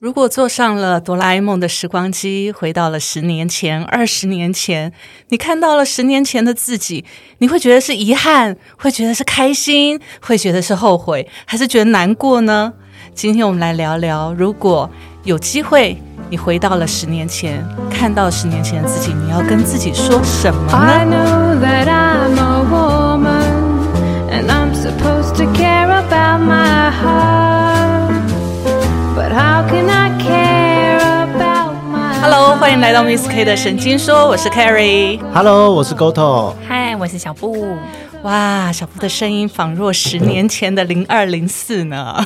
如果坐上了哆啦 A 梦的时光机，回到了十年前、二十年前，你看到了十年前的自己，你会觉得是遗憾，会觉得是开心，会觉得是后悔，还是觉得难过呢？今天我们来聊聊，如果有机会，你回到了十年前，看到十年前的自己，你要跟自己说什么 I？know that 欢迎来到 Miss K 的神经说，我是 Carrie。Hello，我是 Goto。嗨，我是小布。哇，小布的声音仿若十年前的零二零四呢。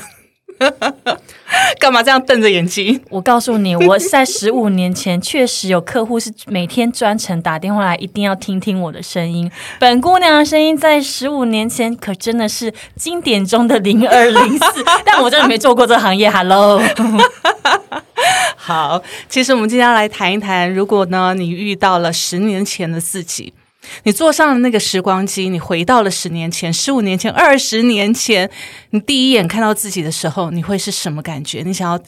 干嘛这样瞪着眼睛？我告诉你，我在十五年前确实有客户是每天专程打电话来，一定要听听我的声音。本姑娘的声音在十五年前可真的是经典中的零二零四，但我真的没做过这行业。Hello，好，其实我们今天要来谈一谈，如果呢你遇到了十年前的自己，你坐上了那个时光机，你回到了十年前、十五年前、二十年前，你第一眼看到自己的时候，你会是什么感觉？你想要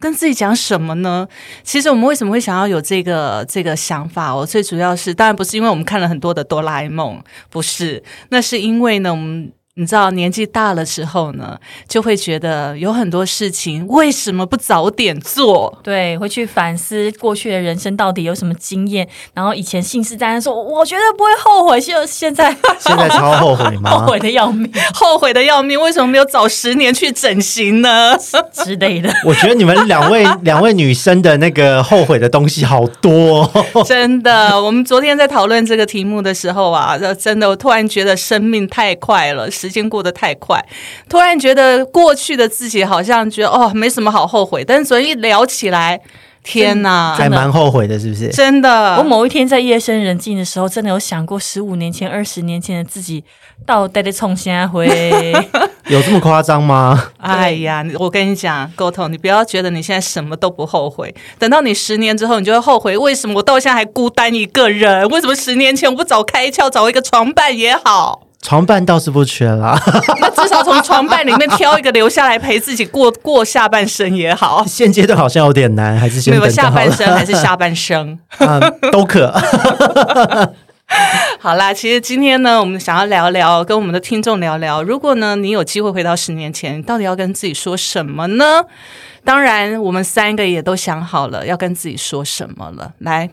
跟自己讲什么呢？其实我们为什么会想要有这个这个想法？哦，最主要是当然不是因为我们看了很多的哆啦 A 梦，不是，那是因为呢，我们。你知道年纪大了之后呢，就会觉得有很多事情为什么不早点做？对，会去反思过去的人生到底有什么经验，然后以前信誓旦旦说我绝对不会后悔，就现在 现在超后悔吗后？悔的要命后悔的要命，为什么没有早十年去整形呢？之类的。我觉得你们两位 两位女生的那个后悔的东西好多、哦。真的，我们昨天在讨论这个题目的时候啊，呃真的，我突然觉得生命太快了，时间过得太快，突然觉得过去的自己好像觉得哦没什么好后悔，但是昨天一聊起来，天哪，还蛮后悔的，是不是？真的，我某一天在夜深人静的时候，真的有想过十五年前、二十年前的自己到底在冲啥回？有这么夸张吗？哎呀，我跟你讲，沟通，你不要觉得你现在什么都不后悔，等到你十年之后，你就会后悔，为什么我到现在还孤单一个人？为什么十年前我不早开窍，找一个床伴也好？床伴倒是不缺啦，那至少从床伴里面挑一个留下来陪自己过 过下半生也好。现阶段好像有点难，还是下。半生还是下半生？啊，都可。好啦，其实今天呢，我们想要聊聊，跟我们的听众聊聊，如果呢你有机会回到十年前，你到底要跟自己说什么呢？当然，我们三个也都想好了要跟自己说什么了。来，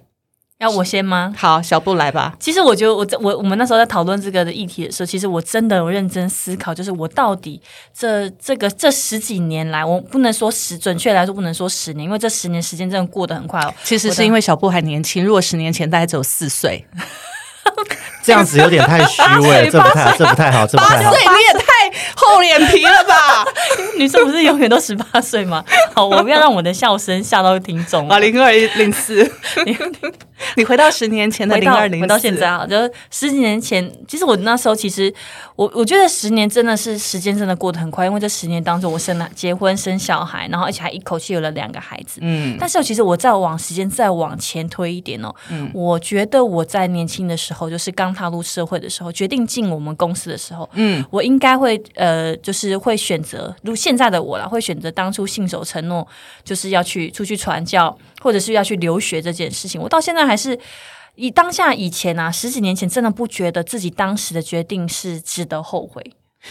要我先吗？好，小布来吧。其实我觉得我我我们那时候在讨论这个的议题的时候，其实我真的有认真思考，就是我到底这这个这十几年来，我不能说十，准确来说不能说十年，因为这十年时间真的过得很快哦。其实是因为小布还年轻，如果十年前大概只有四岁，这样子有点太虚伪，这不太这不太好，这不太好八岁。你也太厚脸皮了吧？女生不是永远都十八岁吗？好，我不要让我的笑声吓到听众。啊，零二零四，你回到十年前的零二零，回到现在啊，就是十几年前，其实我那时候其实我我觉得十年真的是时间真的过得很快，因为这十年当中我生了结婚生小孩，然后而且还一口气有了两个孩子。嗯但是其实我再往时间再往前推一点哦，嗯我觉得我在年轻的时候，就是刚踏入社会的时候，决定进我们公司的时候，嗯我应该会呃，就是会选择，如现在的我啦，会选择当初信守承诺，就是要去出去传教，或者是要去留学这件事情。我到现在还是以当下以前啊，十几年前真的不觉得自己当时的决定是值得后悔。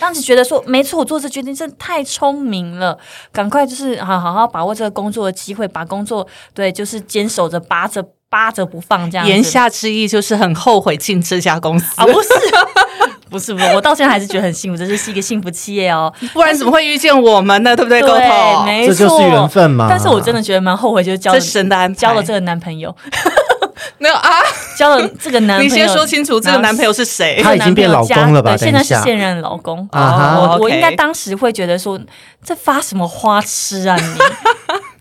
当时觉得说，没错，我做这决定真的太聪明了，赶快就是好好好把握这个工作的机会，把工作对就是坚守着，扒着扒着不放这样。言下之意就是很后悔进这家公司啊，不是。不是不是，我到现在还是觉得很幸福，这是一个幸福企业哦。不然怎么会遇见我们呢？对不对，沟对，通？没错，这就是缘分嘛但是我真的觉得蛮后悔，就是交了这神的安排。交了这个男朋友，没有啊？交了这个男朋友。你先说清楚这个男朋友是谁？他已经变老公了吧对，现在是现任老公。啊我我应该当时会觉得说，这发什么花痴啊你？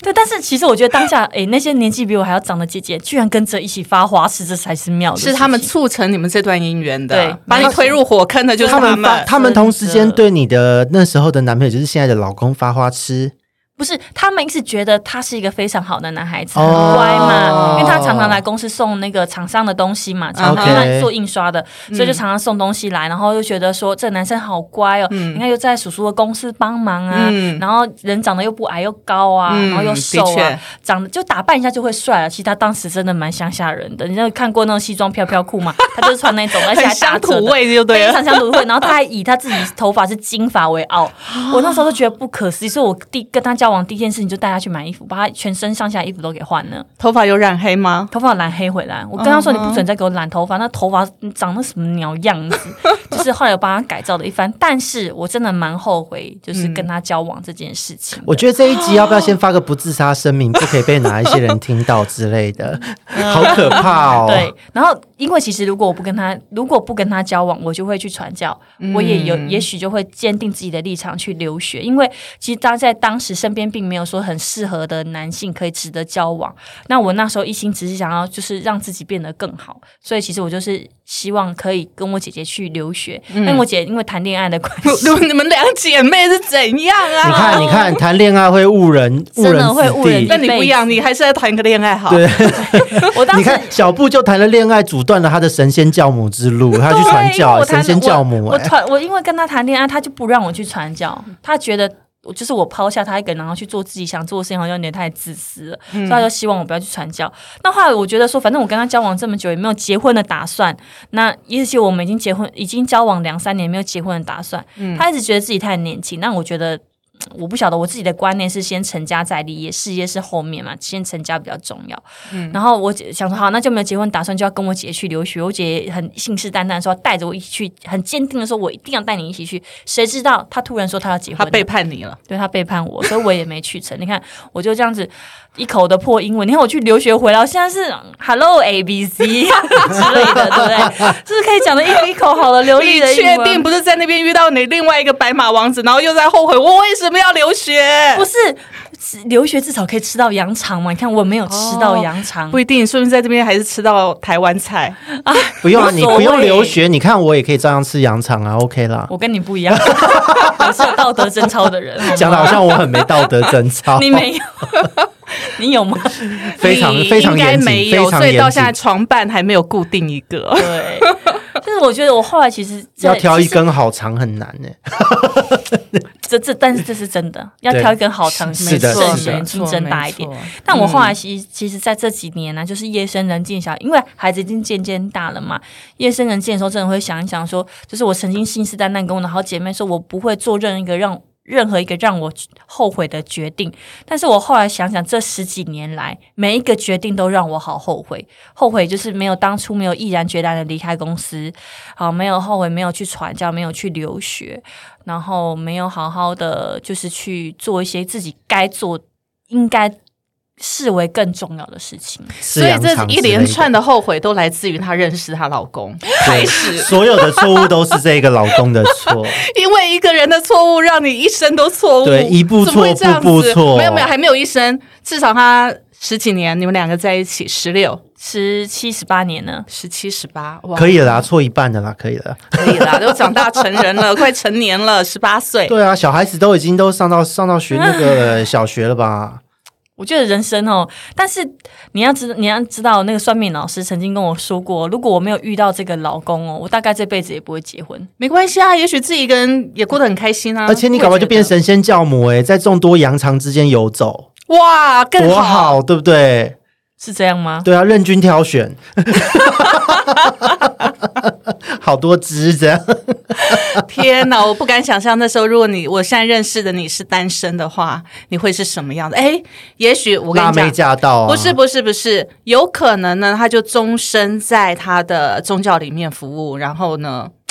对，但是其实我觉得当下，哎，那些年纪比我还要长的姐姐，居然跟着一起发花痴，这才是妙的。是他们促成你们这段姻缘的，对把你推入火坑的就是他们他们同时间对你的那时候的男朋友，就是现在的老公发花痴，不是，他们一直觉得他是一个非常好的男孩子，很哦乖嘛，因为他常常来公司送那个厂商的东西嘛，常常他做印刷的，所以就常常送东西来，然后就觉得说这男生好乖哦，你看又在叔叔的公司帮忙啊，嗯然后人长得又不矮又高啊，嗯然后又瘦啊，长得就打扮一下就会帅了。其实他当时真的蛮乡下人的，你有看过那种西装飘飘裤嘛？他就是穿那种，而且很还打乡。土味就对非了。常乡土味，然后他还以他自己头发是金发为傲，我那时候就觉得不可思议，所以我第跟他交往第一件事情就带他去买衣服，把他全身上下衣服都给换了，头发有染黑吗？头发染黑回来。我跟他说嗯你不准再给我染头发，那头发长得什么鸟样子？就是后来我帮他改造了一番，但是我真的蛮后悔，就是跟他交往这件事情的。我觉得这一集要不要先 发个不自杀声明，不可以被哪一些人听到之类的，好可怕哦。对，然后因为其实如果我不跟他，如果不跟他交往，我就会去传教，我也有也许就会坚定自己的立场去留学，因为其实当在当时身边并没有说很适合的男性可以值得交往。那我那时候一心只是想要就是让自己变得更好，所以其实我就是希望可以跟我姐姐去留学。但我姐因为谈恋爱的关系，你们两姐妹是怎样啊？你看，你看，谈恋爱会误人，误真的人会误人但。你不一样，你还是要谈个恋爱好。对，我当时你看小布就谈了恋爱，阻断了他的神仙教母之路，他去传教，神仙教母我。传我因为跟他谈恋爱，他就不让我去传教，他觉得。我就是我抛下他一个人，然后去做自己想做的事情，好像有点太自私了，所以他就希望我不要去传教。那后来我觉得说，反正我跟他交往这么久，也没有结婚的打算。那也许我们已经结婚，已经交往两三年，没有结婚的打算。他一直觉得自己太年轻，那我觉得。我不晓得我自己的观念是先成家再立业，事业是后面嘛，先成家比较重要。嗯然后我姐想说好，那就没有结婚打算，就要跟我姐去留学。我姐也很信誓旦旦说带着我一起去，很坚定的说，我一定要带你一起去。谁知道她突然说她要结婚背叛你了，对她背叛我，所以我也没去成。你看，我就这样子一口的破英文。你看我去留学回来，我现在是 Hello A B C 之类的，对不对？就是可以讲的一一口好的流利的英文。确定不是在那边遇到你另外一个白马王子，然后又在后悔我为什么要留学？不是是留学至少可以吃到羊肠嘛？你看我没有吃到羊肠，不一定，说明在这边还是吃到台湾菜。不用啊，你不用留学，你看我也可以照样吃羊肠啊，OK 啦。我跟你不一样，我是有道德贞操的人。讲的好像我很没道德贞操，你没有，你有吗？非常非常应该严谨，没有，非常所以到。现在床伴还没有固定一个。对，就是我觉得我后来其实要挑一，根好长很难呢。这这，但是这是真的，要挑一根好长，是的慎是的选竞争大一点没。错但我后来其实其实在这几年呢、就是夜深人静小，因为孩子已经渐渐大了嘛，夜深人静的时候，真的会想一想说，就是我曾经信誓旦旦跟我的好姐妹说，我不会做任何一个让。任何一个让我后悔的决定，但是我后来想想，这十几年来每一个决定都让我好后悔。后悔就是没有当初没有毅然决然的离开公司，好没有后悔没有去传教，没有去留学，然后没有好好的就是去做一些自己该做、应该视为更重要的事情。所以这一连串的的后悔都来自于她认识她老公 开始，所有的错误都是这个老公的错。因为一个人的错误让你一生都错误，对一步错步步错没有没有，还没有一生，至少他十几年，你们两个在一起十六、十七、十八年呢？十七、十八，哇，可以了啦，错一半的啦，可以了。可以啦，都长大 成人了，快成年了，十八岁。对啊，小孩子都已经都上到上到学那个小学了吧？我觉得人生哦，但是你要知你要知道，那个算命老师曾经跟我说过，如果我没有遇到这个老公哦，我大概这辈子也不会结婚。没关系啊，也许自己一个人也过得很开心啊。而且你搞不好就变神仙教母哎、在众多羊肠之间游走，哇，更多好。好，对不对？是这样吗？对啊，任君挑选，好多只这样。天哪，我不敢想象那时候，如果你我现在认识的你是单身的话，你会是什么样的？哎，也许我跟你讲。驾到啊！不是不是不是，有可能呢，他就终身在他的宗教里面服务，然后呢，普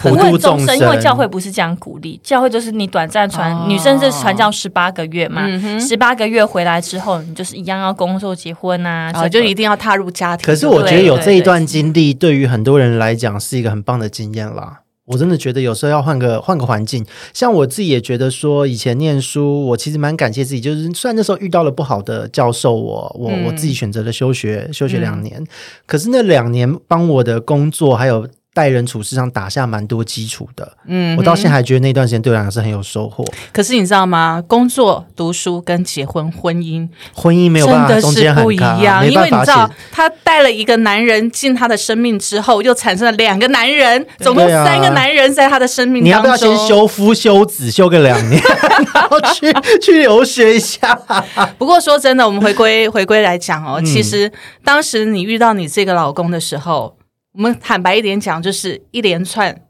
不会度众生，因为，教会不是这样鼓励，教会就是你短暂传，哦。女生是传教十八个月嘛十八、个月回来之后，你就是一样要工作、结婚啊，啊，这个。就一定要踏入家庭。可是我觉得有这一段经历，对于很多人来讲是一个很棒的经验啦。我真的觉得有时候要换个换个环境，像我自己也觉得说，以前念书，我其实蛮感谢自己，就是虽然那时候遇到了不好的教授我，我嗯。我自己选择了休学，休学两年，可是那两年帮我的工作还有待人处事上打下蛮多基础的。嗯我到现在还觉得那段时间对我来讲是很有收获。可是你知道吗？工作、读书跟结婚、婚姻婚姻没有办真的法中间是不一，样，因为你知道解，他带了一个男人进他的生命之后，又产生了两个男人，总共三个男人在他的生命你要。不要先修夫修子修个两年，然后去去留学一下？不过说真的，我们回归回归来讲嗯哦，其实当时你遇到你这个老公的时候，我们坦白一点讲，就是一连串。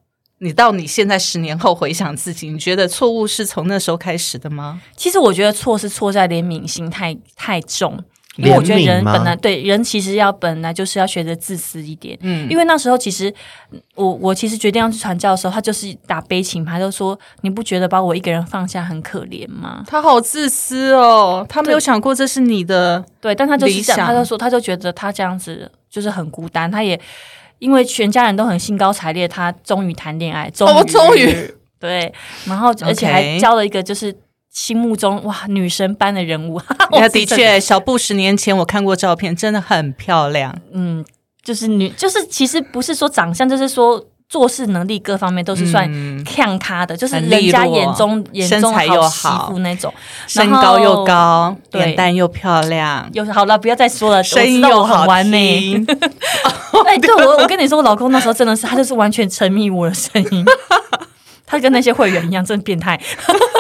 你到你现在十年后回想自己，你觉得错误是从那时候开始的吗？其实我觉得错是错在怜悯心太太重，因为我觉得人本来对人其实要本来就是要学着自私一点。嗯，因为那时候其实我我其实决定要去传教的时候，他就是打悲情牌，就说你不觉得把我一个人放下很可怜吗？他好自私哦，他没有想过这是你的。对，但他就是想他就说他就觉得他这样子就是很孤单，他也因为全家人都很兴高采烈，他终于谈恋爱，终于、哦终于。对，然后而且还交了一个就是心目中哇女神般的人物，那的确，小布十年前我看过照片，真的很漂亮。嗯，就是女，就是其实不是说长相，就是说做事能力各方面都是算嗯看咖的，就是人家眼中眼身中好媳好妇那种，身高又高，脸蛋又漂亮，有好了，不要再说了，声音又好很完美。哎，对我，我跟你说，我老公那时候真的是，他就是完全沉迷我的声音，他跟那些会员一样，真的变态。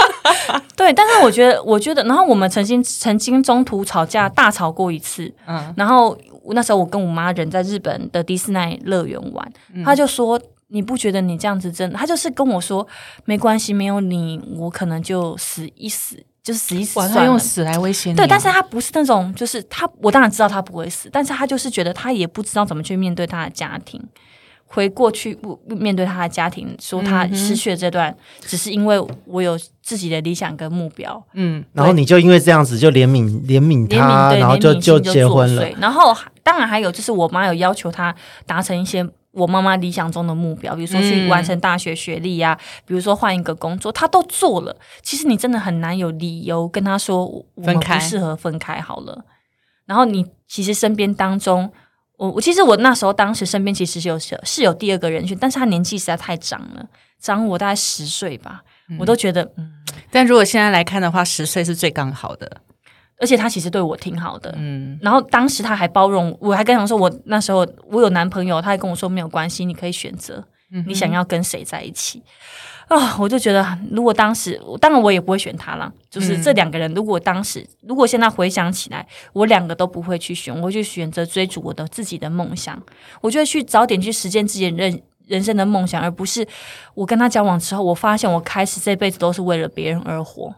对，但是我觉得，我觉得，然后我们曾经曾经中途吵架，大吵过一次。嗯，然后那时候我跟我妈人在日本的迪士尼乐园玩，嗯他就说。你不觉得你这样子真的？他就是跟我说，没关系，没有你，我可能就死一死，就死一死哇，算了。他用死来威胁你啊。对，但是他不是那种，就是他，我当然知道他不会死，但是他就是觉得他也不知道怎么去面对他的家庭，回过去面对他的家庭，说他失去了这段，只是因为我有自己的理想跟目标，嗯，然后你就因为这样子就怜悯怜悯他，然后就就结婚了。祟。然后当然还有就是我妈有要求他达成一些。我妈妈理想中的目标，比如说去嗯完成大学学历呀、比如说换一个工作，她都做了。其实你真的很难有理由跟她说我我们不适合分开好了。然后你其实身边当中，我我其实我那时候当时身边其实是有是有第二个人选，但是他年纪实在太长了，长我大概十岁吧，我都觉得嗯，但如果现在来看的话，十岁是最刚好的。而且他其实对我挺好的，嗯，然后当时他还包容，我还跟他说，我那时候我有男朋友，他还跟我说没有关系，你可以选择你想要跟谁在一起。啊、我就觉得，如果当时，当然我也不会选他了。就是这两个人，如果当时，如果现在回想起来，我两个都不会去选，我会去选择追逐我的自己的梦想。我就会去早点去实践自己的人人生的梦想，而不是我跟他交往之后，我发现我开始这辈子都是为了别人而活。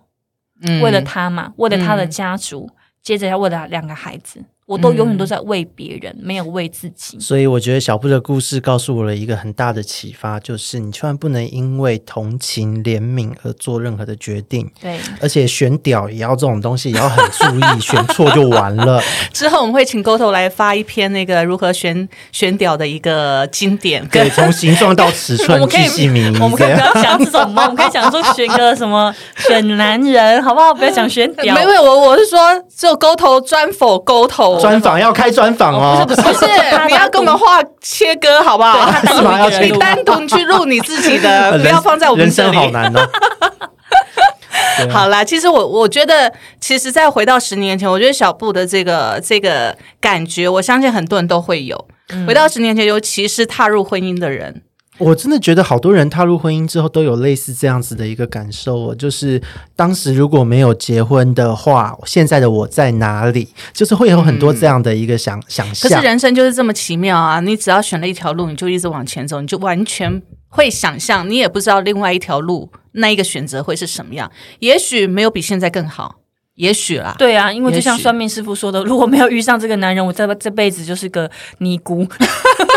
嗯。为了他嘛，为了他的嗯。家族，接着要为了两个孩子，我都永远都在为别人，没有为自己。所以我觉得小布的故事告诉我了一个很大的启发，就是你千万不能因为同情、怜悯而做任何的决定，对，而且选屌也要这种东西也要很注意，选错就完了。之后我们会请 GoTo 来发一篇那个如何选选屌的一个经典，对，从形状到尺 我寸们可以巨细靡我们可以不。要讲这种吗？我们可以讲说选个什么 选男人，好不好？不要讲选屌。没有，我我是说只有 GoTo 专否 GoTo 专访要开专访哦，不是不是你 要跟我们画切割好不好？你 单独去录你自己的，不要放在我们人这里。生好难哦。啊好啦，其实我我觉得，其实再回到十年前，我觉得小布的这个这个感觉，我相信很多人都会有。回到十年前，尤其是踏入婚姻的人，我真的觉得好多人踏入婚姻之后都有类似这样子的一个感受哦，就是当时如果没有结婚的话，现在的我在哪里？就是会有很多这样的一个想、想象可是。人生就是这么奇妙啊！你只要选了一条路，你就一直往前走，你就完全会想象，你也不知道另外一条路那一个选择会是什么样。也许没有比现在更好，也许啦。对啊，因为就像算命师傅说的，如果没有遇上这个男人，我这这辈子就是个尼姑。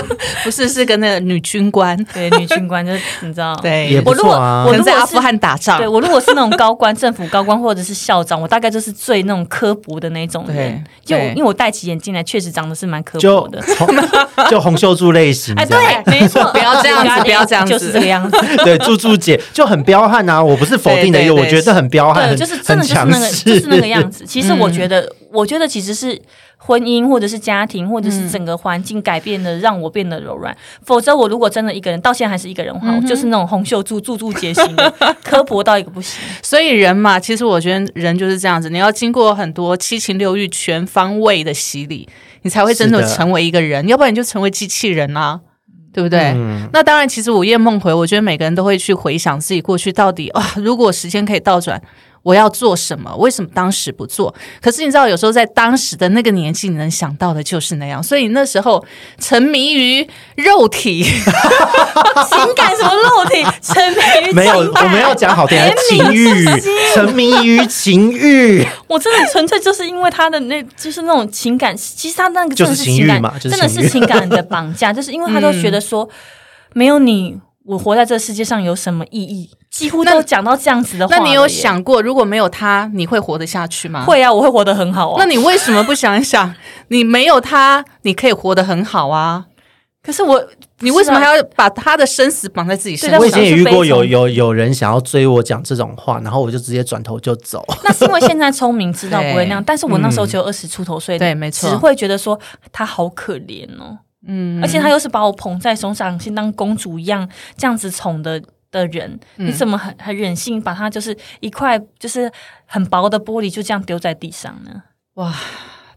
不是是跟那个女军官，对，女军官就是你知道，对，也不我如果错啊我如果是在阿富汗打仗。对，我如果是那种高官、政府高官或者是校长，我大概就是最那种刻薄的那种人。就因为我戴起眼镜来，确实长得是蛮刻就薄的。红 就红袖柱类型，哎，对，没错，不要这样子不要这样子。就是这个样子。对，猪猪姐就很彪悍啊！我不是否定的，对对对。我觉得很彪悍，对，很就是真的就是那个，就是那个样子。其实我觉得我觉得其实是婚姻或者是家庭或者是整个环境改变的，让我变得柔软。否则我如果真的一个人，到现在还是一个人的话，我就是那种红袖柱柱柱皆型的，刻薄到一个不行。所以人嘛，其实我觉得人就是这样子，你要经过很多七情六欲全方位的洗礼，你才会真的成为一个人，要不然你就成为机器人啊。对不对？嗯那当然，其实午夜梦回，我觉得每个人都会去回想自己过去到底啊，如果时间可以倒转，我要做什么？为什么当时不做？可是你知道，有时候在当时的那个年纪，你能想到的就是那样。所以那时候沉迷于肉体，情感什么肉体，沉迷于没有，情感我们要讲好点，情欲，沉迷于情欲，我真的纯粹就是因为他的那，就是那种情感，其实他那个真的就是情情感，欲嘛就是真的是情感的绑架，就是因为他都觉得说，没有你，我活在这世界上有什么意义？几乎都讲到这样子的话。那你有想过，如果没有他，你会活得下去吗？。会啊？我会活得很好啊。那你为什么不想一想，你没有他，你可以活得很好啊？可是我，你为什么还要把他的生死绑在自己身上？我以前也遇过有有有人想要追我讲这种话，然后我就直接转头就走。那是因为现在聪明，知道不会那样。但是我那时候只有二十出头岁，对没错只会觉得说他好可怜哦。嗯而且他又是把我捧在手掌心当公主一样这样子宠的的人，嗯你怎么很很忍心把他就是一块就是很薄的玻璃就这样丢在地上呢？哇，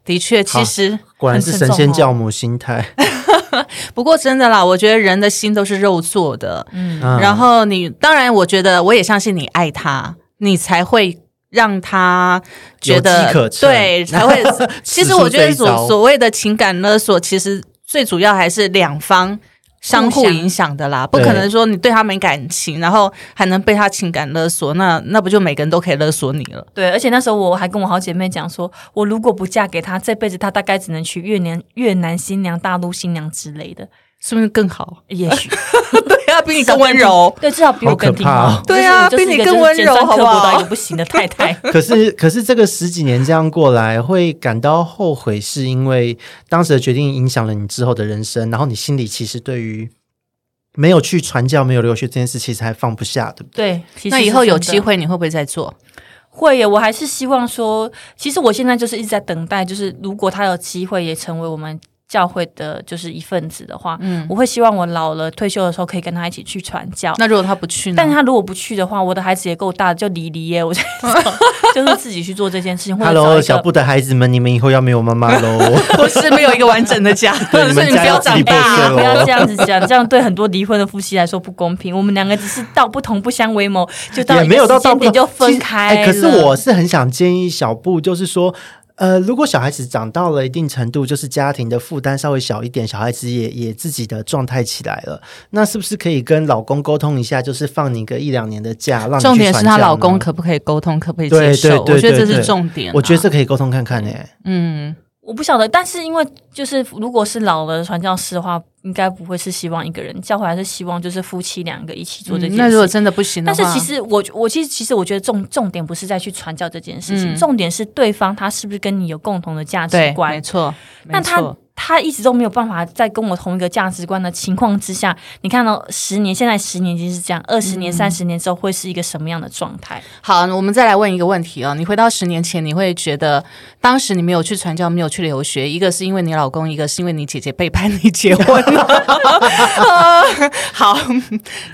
的确，其实果然是神仙教母心态。不过真的啦，我觉得人的心都是肉做的。嗯，嗯然后你当然，我觉得我也相信你爱他，你才会让他觉得可对，才会。其实我觉得所所谓的情感勒索，其实最主要还是两方。相互影响的啦，不可能说你对他没感情，然后还能被他情感勒索，那那不就每个人都可以勒索你了？对，而且那时候我还跟我好姐妹讲说，我如果不嫁给他，这辈子他大概只能娶越南越南新娘、大陆新娘之类的，是不是更好？也许 对啊，比你更温柔。对，至少比我更听话。对啊比你更温柔好不好到一个不行的太太。可是，可是这个十几年这样过来，会感到后悔，是因为当时的决定影响了你之后的人生，然后你心里其实对于没有去传教、没有留学这件事，其实还放不下，对不对？对，那以后有机会，你会不会再做？会耶，我还是希望说，其实我现在就是一直在等待，就是如果他有机会也成为我们教会的就是一份子的话，嗯，我会希望我老了退休的时候可以跟他一起去传教。那如果他不去呢？但是他如果不去的话，我的孩子也够大，就离离耶，我就 就是自己去做这件事情，或者 Hello，小布的孩子们，你们以后要没有妈妈喽。不 是没有一个完整的家，对你们所以你不要长大。不要这样子讲，这样对很多离婚的夫妻来说不公平。我们两个只是道不同不相为谋，就到也一没有到到点就分开哎可是我是很想建议小布，就是说。呃，如果小孩子长到了一定程度，就是家庭的负担稍微小一点，小孩子也也自己的状态起来了，那是不是可以跟老公沟通一下，就是放你个一两年的假，让你重点是她老公可不可以沟通，可不可以接受？对对我觉得这是重点啊。我觉得这可以沟通看看诶、嗯，我不晓得，但是因为就是如果是老了传教士的话，应该不会是希望一个人教会，还是希望就是夫妻两个一起做这件事。嗯那如果真的不行的话，但是其实我我其实其实我觉得重重点不是在去传教这件事情，嗯重点是对方他是不是跟你有共同的价值，观没。错，那他他一直都没有办法在跟我同一个价值观的情况之下，你看到十年，现在十年已经是这样，二十嗯年、三十年之后会是一个什么样的状态？好，我们再来问一个问题哦。你回到十年前，你会觉得当时你没有去传教，没有去留学，一个是因为你老公，一个是因为你姐姐背叛你结婚了。好，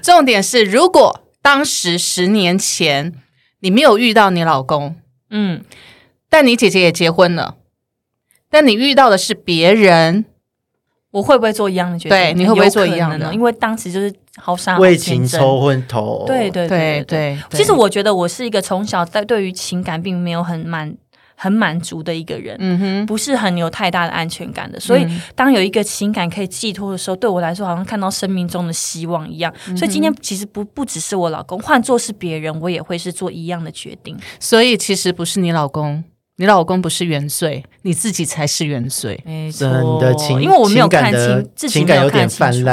重点是，如果当时十年前你没有遇到你老公，嗯，但你姐姐也结婚了，但你遇到的是别人，我会不会做一样的决定？对你会不会做一样的因为当时就是好傻，为情抽昏头，对对对对对。对其实我觉得我是一个从小在对于情感并没有很满很满足的一个人。嗯哼，不是很有太大的安全感的，所以嗯当有一个情感可以寄托的时候，对我来说好像看到生命中的希望一样。嗯所以今天其实不不只是我老公，换做是别人，我也会是做一样的决定。所以其实不是你老公，你老公不是原罪，你自己才是原罪。没错。真的情，因为我没有看清自己没有看感有点泛清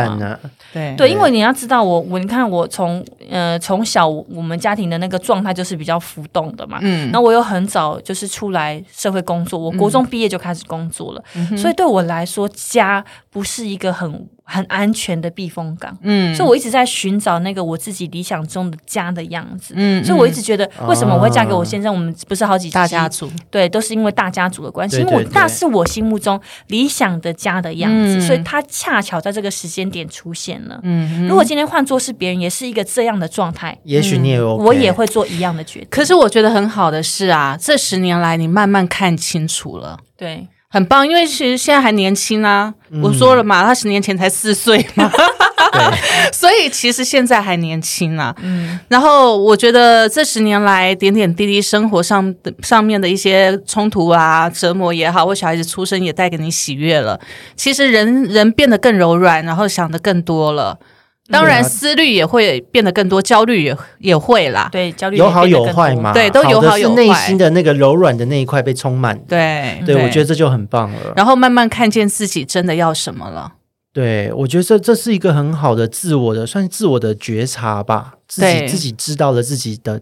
对。对，因为你要知道我，我你看我从呃从小我们家庭的那个状态就是比较浮动的嘛，嗯。那我又很早就是出来社会工作，我国中毕业就开始工作了，嗯所以对我来说，家不是一个很很安全的避风港。嗯所以我一直在寻找那个我自己理想中的家的样子。嗯所以我一直觉得，为什么我会嫁给我先生？我们不是好几大家族，对，都是因为大家族的关系，因为我对对那是我心目中理想的家的样子，嗯所以他恰巧在这个时间点出现了。嗯，如果今天换做是别人，也是一个这样的状态，也许你也我也会做一样的决定。可是我觉得很好的是啊，这十年来你慢慢看清楚了。对，很棒，因为其实现在还年轻啊。嗯我说了嘛，他十年前才四岁嘛，对所以其实现在还年轻啊。嗯，然后我觉得这十年来点点滴滴生活上的上面的一些冲突啊、折磨也好，或小孩子出生也带给你喜悦了。其实人人变得更柔软，然后想的更多了。当然，思虑也会变得更多，焦虑也也会啦。对，焦虑有好有坏嘛，对都有好有坏内心的那个柔软的那一块被充满。对对，我觉得这就很棒了。然后慢慢看见自己真的要什么了。对，我觉得这这是一个很好的自我的，算是自我的觉察吧。自己自己知道了自己的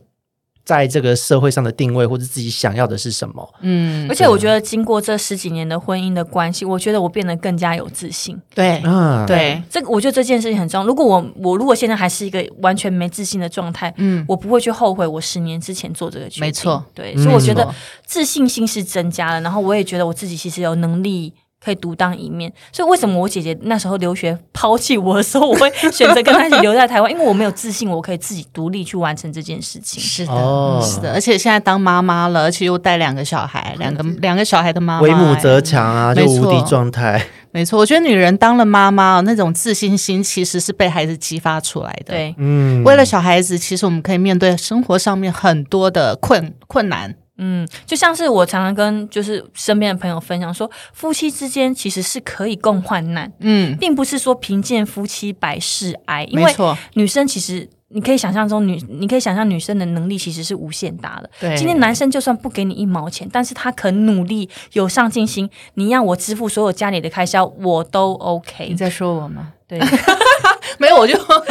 在这个社会上的定位，或者自己想要的是什么。嗯而，且我觉得经过这十几年的婚姻的关系，我觉得我变得更加有自信。对嗯，对，这个我觉得这件事情很重要。如果我我如果现在还是一个完全没自信的状态，嗯，我不会去后悔我十年之前做这个决定。没错，对，嗯所以我觉得自信心是增加了，然后我也觉得我自己其实有能力。可以独当一面，所以为什么我姐姐那时候留学抛弃我的时候，我会选择跟她一起留在台湾？因为我没有自信，我可以自己独立去完成这件事情。是的，哦是的，而且现在当妈妈了，而且又带两个小孩，两个两个小孩的妈妈，为母则哎强啊，就无敌状态。没错，我觉得女人当了妈妈，那种自信心其实是被孩子激发出来的。，对，嗯，为了小孩子，其实我们可以面对生活上面很多的困困难。嗯，就像是我常常跟就是身边的朋友分享说，夫妻之间其实是可以共患难，嗯，并不是说贫贱夫妻百事哀，因为没错，女生其实。你可以想象中女，你可以想象女生的能力其实是无限大的。对今天男生就算不给你一毛钱，但是他肯努力、有上进心，你让我支付所有家里的开销，我都 OK 你。在说我吗？对，没有，我就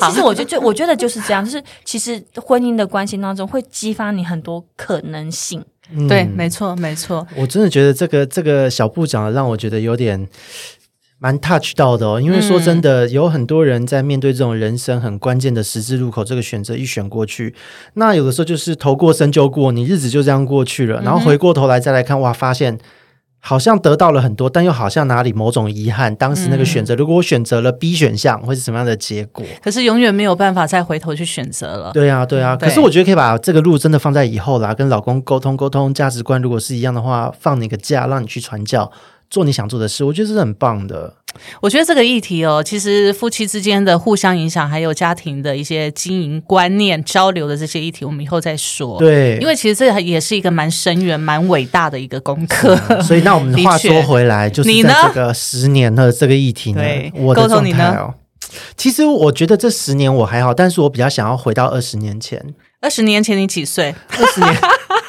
但是其实我觉得，就我觉得就是这样，就是其实婚姻的关系当中会激发你很多可能性。嗯对，没错，没错。我真的觉得这个这个小布讲的让我觉得有点蛮 touch 到的哦，因为说真的，有很多人在面对这种人生很关键的十字路口，这个选择一选过去，那有的时候就是头过身就过，你日子就这样过去了，然后回过头来再来看，哇，发现。好像得到了很多，但又好像哪里某种遗憾。当时那个选择，如果我选择了 B 选项，会是什么样的结果？可是永远没有办法再回头去选择了。对啊，对啊。对可是我觉得可以把这个路真的放在以后啦，跟老公沟通沟通，价值观如果是一样的话，放你个假，让你去传教，做你想做的事，我觉得这是很棒的。我觉得这个议题哦，其实夫妻之间的互相影响，还有家庭的一些经营观念交流的这些议题，我们以后再说。，对，因为其实这也是一个蛮深远、蛮伟大的一个功课。所以那我们 话说回来，就是你呢在这个十年的这个议题呢对，我的状态哦。其实我觉得这十年我还好，但是我比较想要回到二十年前，二十年前你几岁？二十年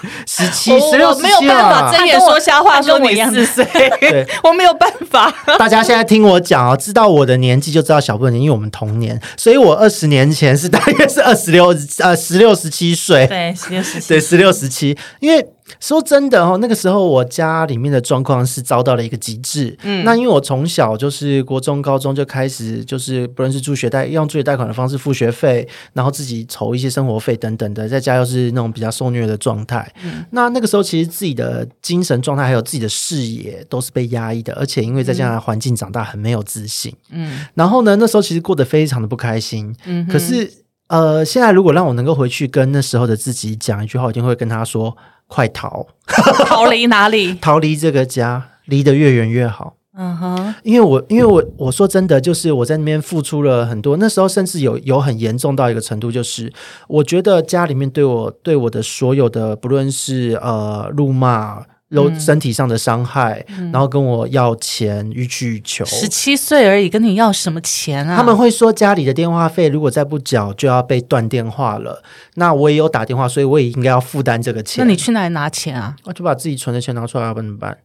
十七、十六、我没有办法睁眼说瞎话，说你我一样四岁 对，我没有办法。大家现在听我讲哦，知道我的年纪就知道小布的年纪，因为我们同年，所以我二十年前是大约是二十六呃十六十七岁，对，十六十七对，十六十七。因为说真的哦，那个时候我家里面的状况是遭到了一个极致。嗯，那因为我从小就是国中、高中就开始，就是不论是助学贷，用助学贷款的方式付学费，然后自己筹一些生活费等等的，在家又是那种比较受虐的状态。嗯，那那个时候其实自己的精神状态还有自己的视野都是被压抑的，而且因为在这样的环境长大，很没有自信。嗯然后呢，那时候其实过得非常的不开心。嗯，可是呃，现在如果让我能够回去跟那时候的自己讲一句话，我一定会跟他说：快逃，逃离哪里？逃离这个家，离得越远越好。嗯哼，因为我，因为我，我说真的，就是我在那边付出了很多，那时候甚至有有很严重到一个程度，就是我觉得家里面对我对我的所有的，不论是呃辱骂、肉身体上的伤害，然后跟我要钱、予取予求，十七岁而已，跟你要什么钱啊？他们会说家里的电话费如果再不缴就要被断电话了。那我也有打电话，所以我也应该要负担这个钱。那你去哪里拿钱啊？我就把自己存的钱拿出来，要不然怎么办？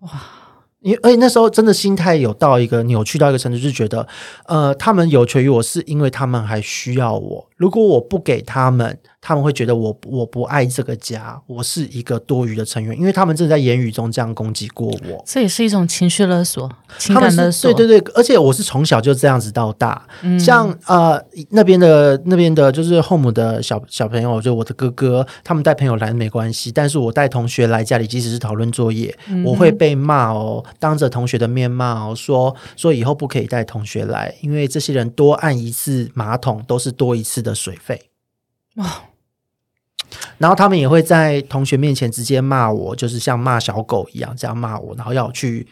哇！因为而且那时候真的心态有到一个扭曲到一个程度，就是觉得，呃，他们有求于我是因为他们还需要我。如果我不给他们，他们会觉得我我不爱这个家，我是一个多余的成员，因为他们正在言语中这样攻击过我。这也是一种情绪勒索、情感勒索。对对对，而且我是从小就这样子到大。嗯像呃那边的那边的，就是 home 的小小朋友，就我的哥哥，他们带朋友来没关系，但是我带同学来家里，即使是讨论作业，嗯我会被骂哦，当着同学的面骂哦，说说以后不可以带同学来，因为这些人多按一次马桶都是多一次的水费。哇，然后他们也会在同学面前直接骂我，就是像骂小狗一样这样骂我，然后要我去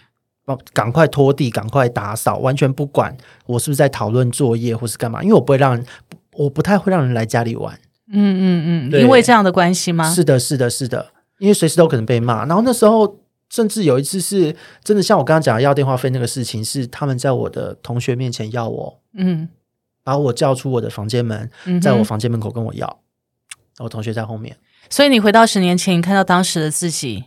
哦赶快拖地、赶快打扫，完全不管我是不是在讨论作业或是干嘛，因为我不会让人，我不太会让人来家里玩。嗯嗯嗯，因为这样的关系吗？是的，是的，是的，因为随时都可能被骂。然后那时候甚至有一次是真的，像我刚刚讲的要电话费那个事情，是他们在我的同学面前要我，嗯把我叫出我的房间门，在我房间门口跟我要，我同学在后面。所以你回到十年前，你看到当时的自己，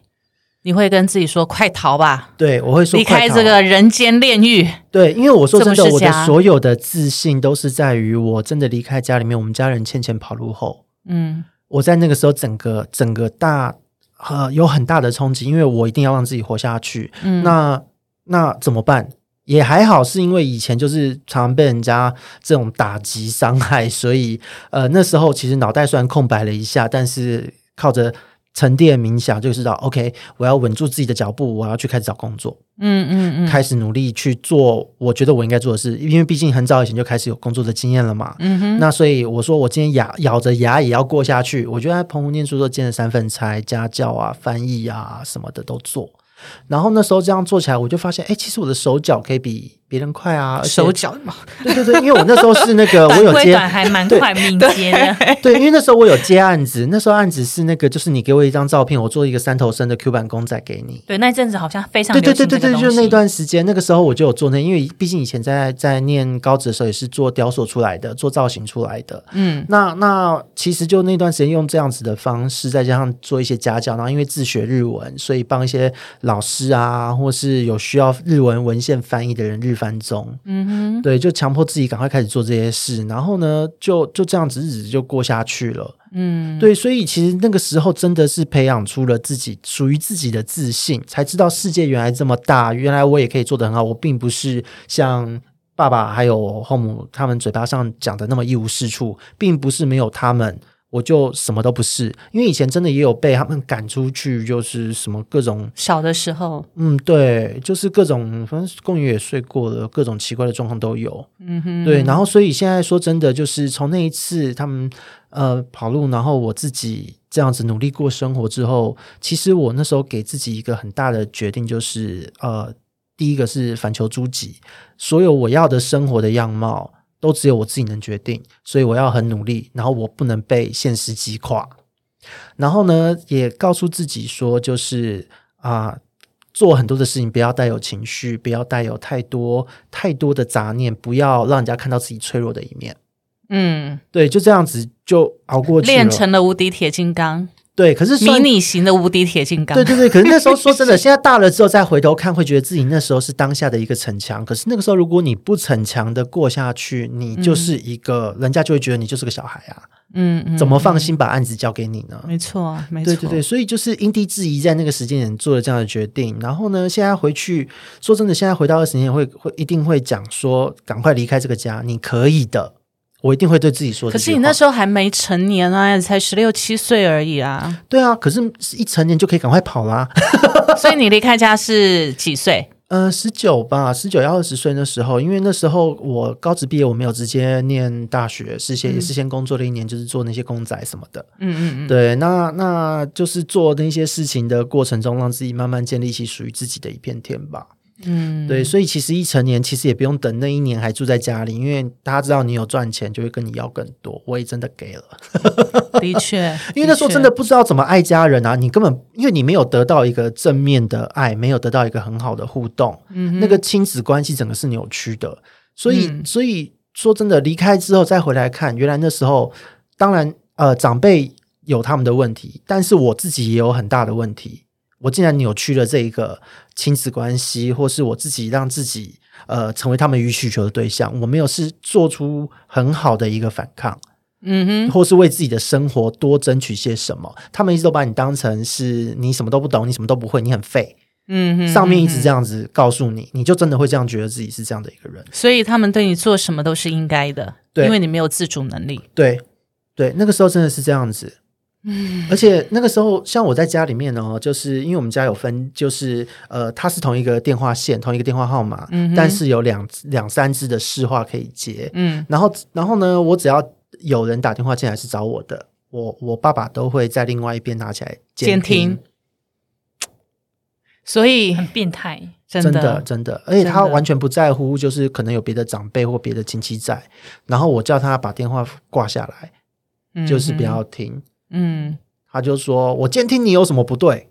你会跟自己说：“快逃吧，对，我会说离开这个人间炼狱。对，因为我说真的，我的所有的自信都是在于我真的离开家里面，我们家人欠钱跑路后，”嗯我在那个时候整个整个大呃有很大的冲击，因为我一定要让自己活下去。嗯，那那怎么办？也还好，是因为以前就是常常被人家这种打击伤害，所以呃那时候其实脑袋虽然空白了一下，但是靠着沉淀冥想就知道，OK，我要稳住自己的脚步，我要去开始找工作。嗯嗯嗯，开始努力去做我觉得我应该做的事，因为毕竟很早以前就开始有工作的经验了嘛。嗯哼，那所以我说我今天咬咬着牙也要过下去。我觉得在澎湖念书都兼了三份差，家教啊、翻译啊什么的都做。然后那时候这样做起来，我就发现，哎，其实我的手脚可以比别人快啊。手脚嘛，对对对，因为我那时候是那个 我有接短还蛮快敏捷的，对，因为那时候我有接案子，那时候案子是那个就是你给我一张照片，我做一个三头身的 Q 版公仔给你。对，那阵子好像非常对对对对对，就那段时间，那个时候我就有做那，因为毕竟以前在在念高职的时候也是做雕塑出来的，做造型出来的。嗯那那其实就那段时间用这样子的方式，再加上做一些家教，然后因为自学日文，所以帮一些老师啊，或是有需要日文文献翻译的人日翻中。嗯哼，对，就强迫自己赶快开始做这些事，然后呢，就就这样子日子就过下去了。嗯，对，所以其实那个时候真的是培养出了自己属于自己的自信，才知道世界原来这么大，原来我也可以做得很好，我并不是像爸爸还有后母他们嘴巴上讲的那么一无是处，并不是没有他们。我就什么都不是，因为以前真的也有被他们赶出去，就是什么各种，小的时候，嗯，对，就是各种，反正公园也睡过了，各种奇怪的状况都有。嗯哼，对，然后所以现在说真的，就是从那一次他们呃跑路，然后我自己这样子努力过生活之后，其实我那时候给自己一个很大的决定，就是呃，第一个是反求诸己，所有我要的生活的样貌都只有我自己能决定，所以我要很努力，然后我不能被现实击垮。然后呢，也告诉自己说，就是啊、做很多的事情不要带有情绪，不要带有太多太多的杂念，不要让人家看到自己脆弱的一面。嗯，对，就这样子就熬过去了。练成了无敌铁金刚，对，可是迷算你型的无敌铁金刚。对对对，可是那时候说真的，现在大了之后再回头看，会觉得自己那时候是当下的一个逞强。可是那个时候，如果你不逞强的过下去，你就是一个、人家就会觉得你就是个小孩啊，嗯嗯，怎么放心把案子交给你呢？没错，没错，对对对，所以就是因地制宜，在那个时间点做了这样的决定。然后呢，现在回去说真的，现在回到二十年会会一定会讲说，赶快离开这个家，你可以的。我一定会对自己说。可是你那时候还没成年啊，才十六七岁而已啊，对啊，可是一成年就可以赶快跑啦。所以你离开家是几岁？呃，十九吧，十九要二十岁那时候，因为那时候我高职毕业，我没有直接念大学，是先、也是先工作了一年，就是做那些公仔什么的。嗯嗯嗯，对，那那就是做那些事情的过程中，让自己慢慢建立起属于自己的一片天吧。嗯，对，所以其实一成年其实也不用等那一年还住在家里，因为大家知道你有赚钱，就会跟你要更多。我也真的给了，的确，因为那时候真的不知道怎么爱家人啊，你根本因为你没有得到一个正面的爱，没有得到一个很好的互动，嗯那个亲子关系整个是扭曲的。所以，嗯所以说真的，离开之后再回来看，原来那时候当然呃长辈有他们的问题，但是我自己也有很大的问题。我竟然扭曲了这一个亲子关系，或是我自己让自己呃成为他们予需求的对象，我没有是做出很好的一个反抗。嗯哼，或是为自己的生活多争取些什么。他们一直都把你当成是你什么都不懂，你什么都不会，你很废。嗯哼，上面一直这样子告诉你，你就真的会这样觉得自己是这样的一个人。所以他们对你做什么都是应该的，对因为你没有自主能力。对对，那个时候真的是这样子。嗯，而且那个时候，像我在家里面哦，就是因为我们家有分，就是呃，它是同一个电话线，同一个电话号码，嗯但是有两两三支的市话可以接。嗯。然后，然后呢，我只要有人打电话进来是找我的，我我爸爸都会在另外一边拿起来监听。听，所以很变态。真真的真的，而且他完全不在乎，就是可能有别的长辈或别的亲戚在，然后我叫他把电话挂下来，嗯就是不要听。嗯他就说：“我监听你有什么不对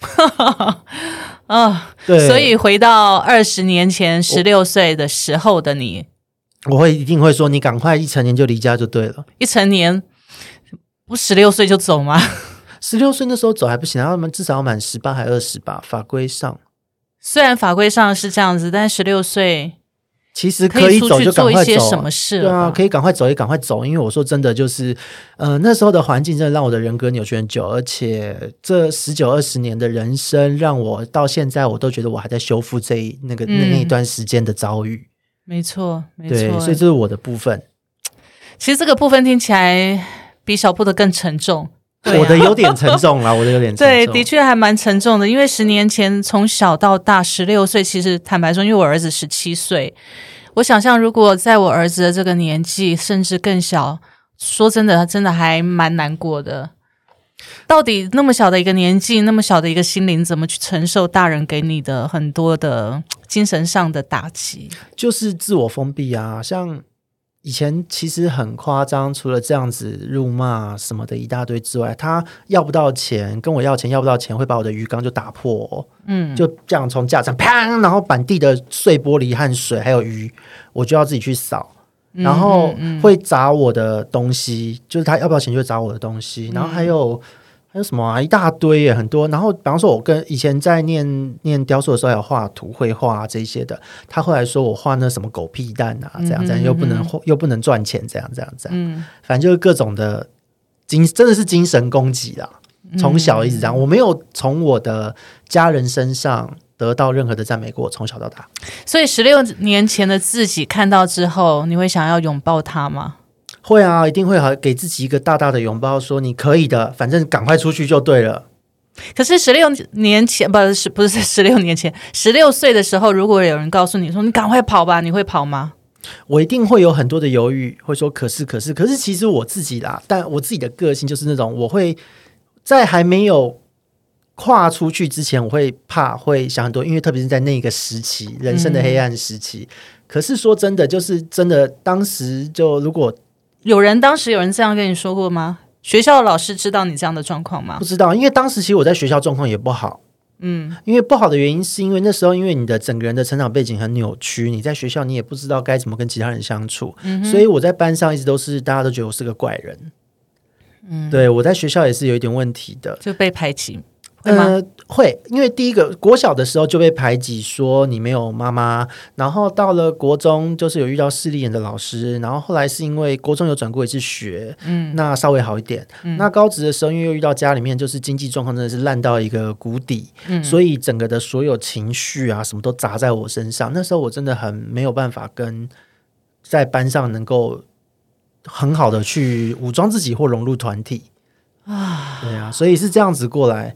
啊，？”对，所以回到二十年前十六岁的时候的你，我会一定会说：“你赶快一成年就离家就对了。一成年不十六岁就走吗？十六岁那时候走还不行，他们至少要满十八还二十吧，法规上虽然法规上是这样子，但十六岁其实可以走就赶快走。什么事对啊，可以赶快走也赶快走，因为我说真的，就是，呃，那时候的环境真的让我的人格扭曲很久，而且这十九二十年的人生，让我到现在我都觉得我还在修复这一那个那、嗯那一段时间的遭遇。没错，没对，错。所以这是我的部分，其实这个部分听起来比小布的更沉重。我的有点沉重了，我的有点沉对，重。的确还蛮沉重的。因为十年前从小到大，十六岁，其实坦白说，因为我儿子十七岁，我想象如果在我儿子的这个年纪，甚至更小，说真的，他真的还蛮难过的。到底那么小的一个年纪，那么小的一个心灵，怎么去承受大人给你的很多的精神上的打击？就是自我封闭啊，像以前其实很夸张，除了这样子辱骂什么的一大堆之外，他要不到钱，跟我要钱要不到钱，会把我的鱼缸就打破哦、嗯，就这样从架上砰，然后满地的碎玻璃和水还有鱼，我就要自己去扫。嗯然后会砸我的东西，就是他要不要钱就砸我的东西，然后还有、还有什么啊，一大堆耶，很多。然后比方说，我跟以前在念念雕塑的时候，还有画图、绘画啊这些的，他后来说我画那什么狗屁蛋啊，这样这样又不能又不能赚钱，这样这样这样，嗯反正就是各种的精，真的是精神攻击啦。从小一直这样，我没有从我的家人身上得到任何的赞美过，从小到大。所以十六年前的自己看到之后，你会想要拥抱他吗？会啊，一定会好给自己一个大大的拥抱，说你可以的，反正赶快出去就对了。可是十六年前，不是不是 十六年前，十六岁的时候，如果有人告诉你说你赶快跑吧，你会跑吗？我一定会有很多的犹豫，会说可是可是可是，其实我自己啦，但我自己的个性就是那种，我会在还没有跨出去之前，我会怕，会想很多，因为特别是在那个时期，人生的黑暗时期。可是说真的，就是真的，当时就如果有人当时有人这样跟你说过吗？学校的老师知道你这样的状况吗不？知道，因为当时其实我在学校状况也不好。嗯，因为不好的原因是因为那时候，因为你的整个人的成长背景很扭曲，你在学校你也不知道该怎么跟其他人相处，所以我在班上一直都是大家都觉得我是个怪人。嗯，对我在学校也是有一点问题的。就被排挤，会吗？呃，会，因为第一个国小的时候就被排挤，说你没有妈妈，然后到了国中就是有遇到势利眼的老师，然后后来是因为国中有转过一次学，嗯，那稍微好一点。那高职的时候，因为又遇到家里面就是经济状况真的是烂到一个谷底，嗯所以整个的所有情绪啊什么都砸在我身上。那时候我真的很没有办法跟在班上能够很好的去武装自己或融入团体啊，对啊，所以是这样子过来。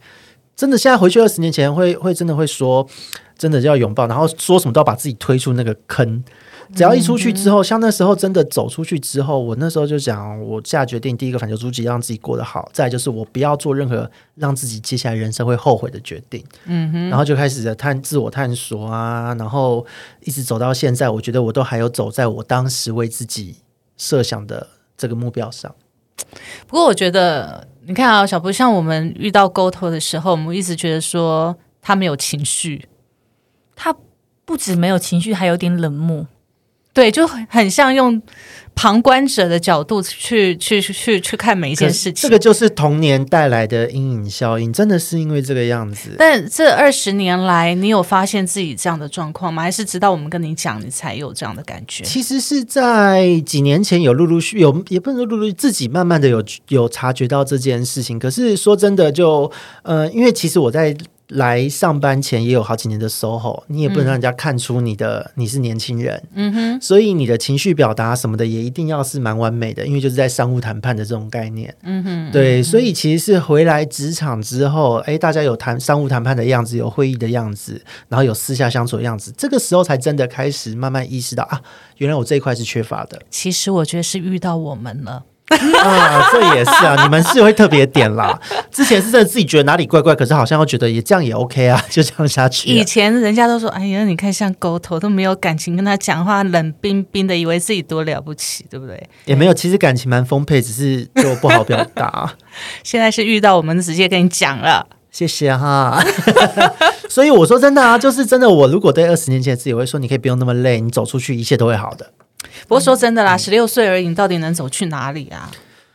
真的，现在回去二十年前会会真的会说，真的就要拥抱，然后说什么都要把自己推出那个坑。只要一出去之后，像那时候真的走出去之后，我那时候就讲，我下决定，第一个反求诸己，让自己过得好；再就是我不要做任何让自己接下来人生会后悔的决定。嗯哼，然后就开始的探自我探索啊，然后一直走到现在，我觉得我都还有走在我当时为自己设想的这个目标上。不过我觉得，你看啊，小布，像我们遇到沟通的时候，我们一直觉得说他没有情绪，他不止没有情绪，还有点冷漠。对，就很很像用旁观者的角度去去去去去看每一件事情。这个就是童年带来的阴影效应，真的是因为这个样子。但这二十年来，你有发现自己这样的状况吗？还是直到我们跟你讲，你才有这样的感觉？其实是在几年前有陆陆续有，也不能说陆陆续自己慢慢的有有察觉到这件事情。可是说真的就，呃，因为其实我在来上班前也有好几年的 SOHO，你也不能让人家看出你的、你是年轻人，嗯哼，所以你的情绪表达什么的也一定要是蛮完美的，因为就是在商务谈判的这种概念。嗯哼，对，所以其实是回来职场之后，哎，大家有谈商务谈判的样子，有会议的样子，然后有私下相处的样子，这个时候才真的开始慢慢意识到啊，原来我这一块是缺乏的。其实我觉得是遇到我们了。啊，这也是啊，你们是会特别点啦。之前是真的自己觉得哪里怪怪，可是好像又觉得也这样也 OK 啊，就这样下去啊、以前人家都说：“哎呀，你看像狗头都没有感情，跟他讲话冷冰冰的，以为自己多了不起，对不对也没有，其实感情蛮丰沛，只是就不好表达。”现在是遇到我们直接跟你讲了。谢谢哈。所以我说真的啊，就是真的，我如果对二十年前的自己，我会说，你可以不用那么累，你走出去，一切都会好的。不过说真的啦，十六岁而已，你到底能走去哪里啊？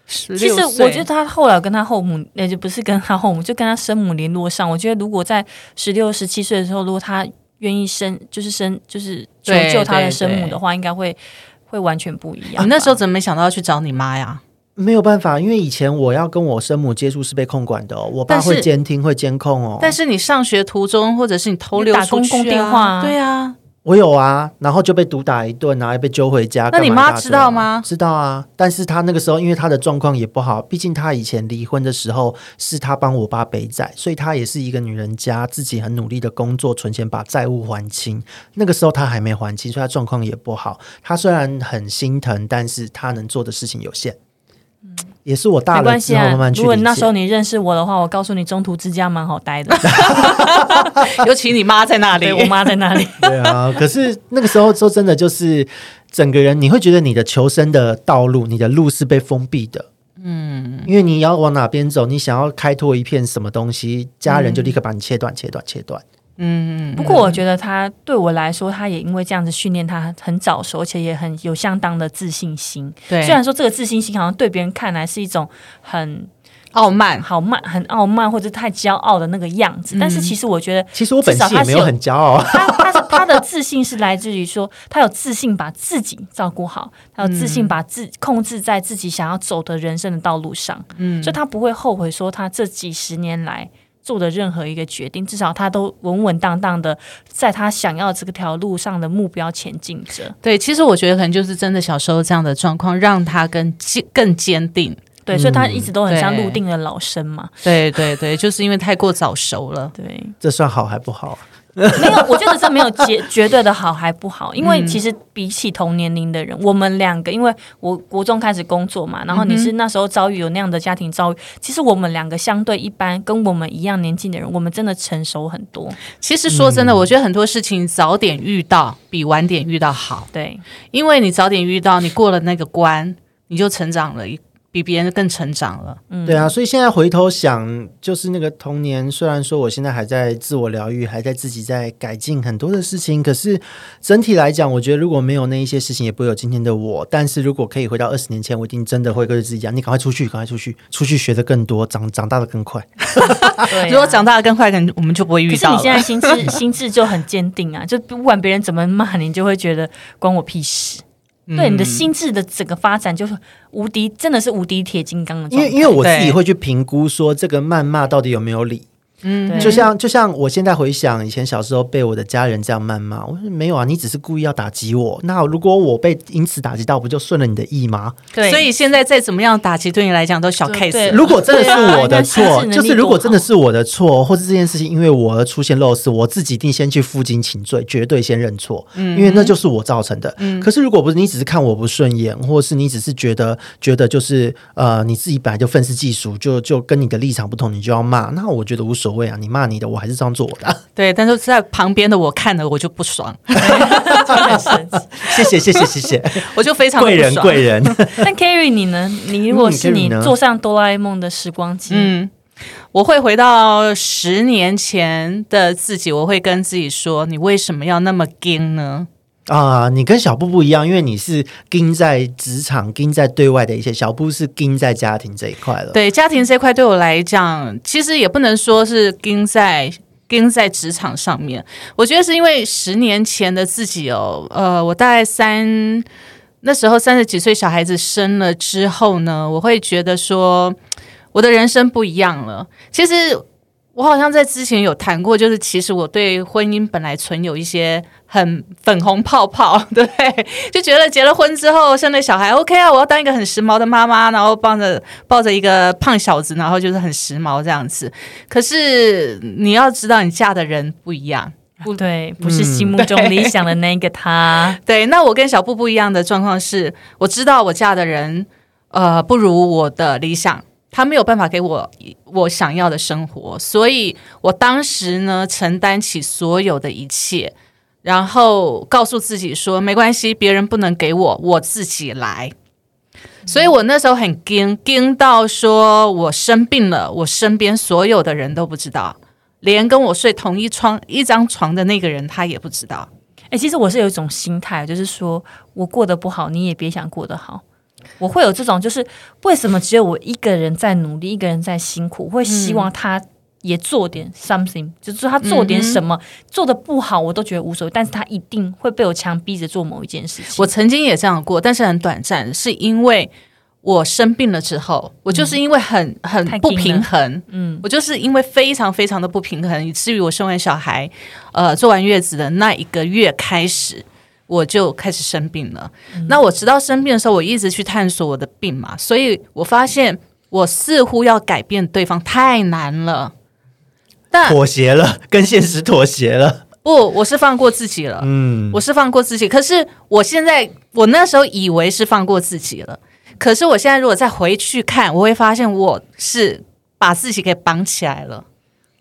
其实我觉得他后来跟他后母，那就不是跟他后母，就跟他生母联络上。我觉得如果在十六、十七岁的时候，如果他愿意生，就是生，就是求救他的生母的话，应该会会完全不一样。你那时候怎么没想到要去找你妈呀？没有办法，因为以前我要跟我生母接触是被控管的哦，我爸会监听、会监控哦。但是你上学途中，或者是你偷溜打出去、啊、公共电话啊对啊，我有啊，然后就被毒打一顿啊，还被揪回家。那你妈知道吗知道啊，但是他那个时候因为他的状况也不好，毕竟他以前离婚的时候是他帮我爸背债，所以他也是一个女人家，自己很努力的工作存钱把债务还清。那个时候他还没还清，所以他状况也不好。他虽然很心疼，但是他能做的事情有限。也是我大了慢慢，去如果。那时候你认识我的话，我告诉你，中途之家蛮好待的。尤其你妈在那里，我妈在那里。对啊，可是那个时候说真的，就是整个人你会觉得你的求生的道路，你的路是被封闭的。嗯，因为你要往哪边走，你想要开拓一片什么东西，家人就立刻把你切断、切断、切断。嗯，不过我觉得他对我来说，他也因为这样子训练他很早熟，而且也很有相当的自信心。对，虽然说这个自信心好像对别人看来是一种很傲慢，好慢、很傲慢或者太骄傲的那个样子，但是其实我觉得其实我本身也没有很骄傲。啊。他他是他的自信是来自于说，他有自信把自己照顾好，他有自信把自控制在自己想要走的人生的道路上，嗯，所以他不会后悔说他这几十年来做的任何一个决定，至少他都稳稳当当的在他想要这个条路上的目标前进着。对，其实我觉得可能就是真的小时候这样的状况，让他更坚更坚定。对，所以他一直都很像对入定的老生嘛。对对对，就是因为太过早熟了。对，这算好还不好啊？没有，我觉得这没有绝绝对的好还不好，因为其实比起同年龄的人，我们两个，因为我国中开始工作嘛，然后你是那时候遭遇有那样的家庭遭遇，其实我们两个相对一般，跟我们一样年纪的人，我们真的成熟很多。其实说真的，我觉得很多事情早点遇到比晚点遇到好，对，因为你早点遇到，你过了那个关，你就成长了，比别人更成长了。嗯对啊，所以现在回头想，就是那个童年，虽然说我现在还在自我疗愈，还在自己在改进很多的事情，可是整体来讲，我觉得如果没有那一些事情，也不会有今天的我。但是如果可以回到二十年前，我一定真的会跟自己讲：你赶快出去，赶快出去，出去学的更多，长长大的更快。对啊如果长大的更快，可能我们就不会遇可是你。现在心智 心智就很坚定啊，就不管别人怎么骂你，你就会觉得关我屁事。对你的心智的整个发展就是无敌，真的是无敌铁金刚的因状态。为因为我自己会去评估说这个谩骂到底有没有理。嗯就像就像我现在回想以前小时候被我的家人这样谩骂，我说没有啊，你只是故意要打击我。那如果我被因此打击到，不就顺了你的意吗？对，所以现在再怎么样打击，对你来讲都小 case。如果真的是我的错，就是如果真的是我的错，或是这件事情因为我而出现漏失，我自己一定先去负荆请罪，绝对先认错，嗯因为那就是我造成的。可是如果不是你只是看我不顺眼，或是你只是觉得觉得就是呃你自己本来就愤世嫉俗，就就跟你的立场不同，你就要骂，那我觉得无所谓啊，你骂你的，我还是这样做我的啊。对，但是在旁边的我看了我就不爽，就很生气。谢谢谢谢谢谢，我就非常的贵人贵人。但 Kerry 你呢？你如果是你呢坐上哆啦 A 梦的时光机，嗯，我会回到十年前的自己，我会跟自己说：“你为什么要那么硬呢？啊，你跟小布不一样，因为你是盯在职场、盯在对外的一些，小布是盯在家庭这一块了。对家庭这一块对我来讲，其实也不能说是盯在盯在职场上面。我觉得是因为十年前的自己哦，呃，我大概三那时候三十几岁，小孩子生了之后呢，我会觉得说我的人生不一样了。其实我好像在之前有谈过，就是其实我对婚姻本来存有一些很粉红泡泡，对 不对？就觉得结了婚之后生了小孩，OK 啊，我要当一个很时髦的妈妈，然后抱着抱着一个胖小子，然后就是很时髦这样子。可是你要知道，你嫁的人不一样。不对，不是心目中理想的那个他。对，那我跟小布不一样的状况是，我知道我嫁的人，呃，不如我的理想，他没有办法给我我想要的生活，所以我当时呢，承担起所有的一切，然后告诉自己说，没关系，别人不能给我，我自己来。所以我那时候很惊，惊到说我生病了，我身边所有的人都不知道，连跟我睡同一床一张床的那个人他也不知道。哎、其实我是有一种心态，就是说我过得不好，你也别想过得好。我会有这种，就是为什么只有我一个人在努力，一个人在辛苦，我会希望他也做点 something，、就是他做点什么，做的不好我都觉得无所谓，但是他一定会被我强逼着做某一件事情。我曾经也这样过，但是很短暂，是因为我生病了之后，我就是因为很、很不平衡，嗯，我就是因为非常非常的不平衡，以至于我生完小孩，呃，做完月子的那一个月开始。我就开始生病了。那我直到生病的时候，我一直去探索我的病嘛，所以我发现我似乎要改变对方太难了。但妥协了，跟现实妥协了。不，我是放过自己了。嗯，我是放过自己，可是我现在，我那时候以为是放过自己了，可是我现在如果再回去看，我会发现我是把自己给绑起来了，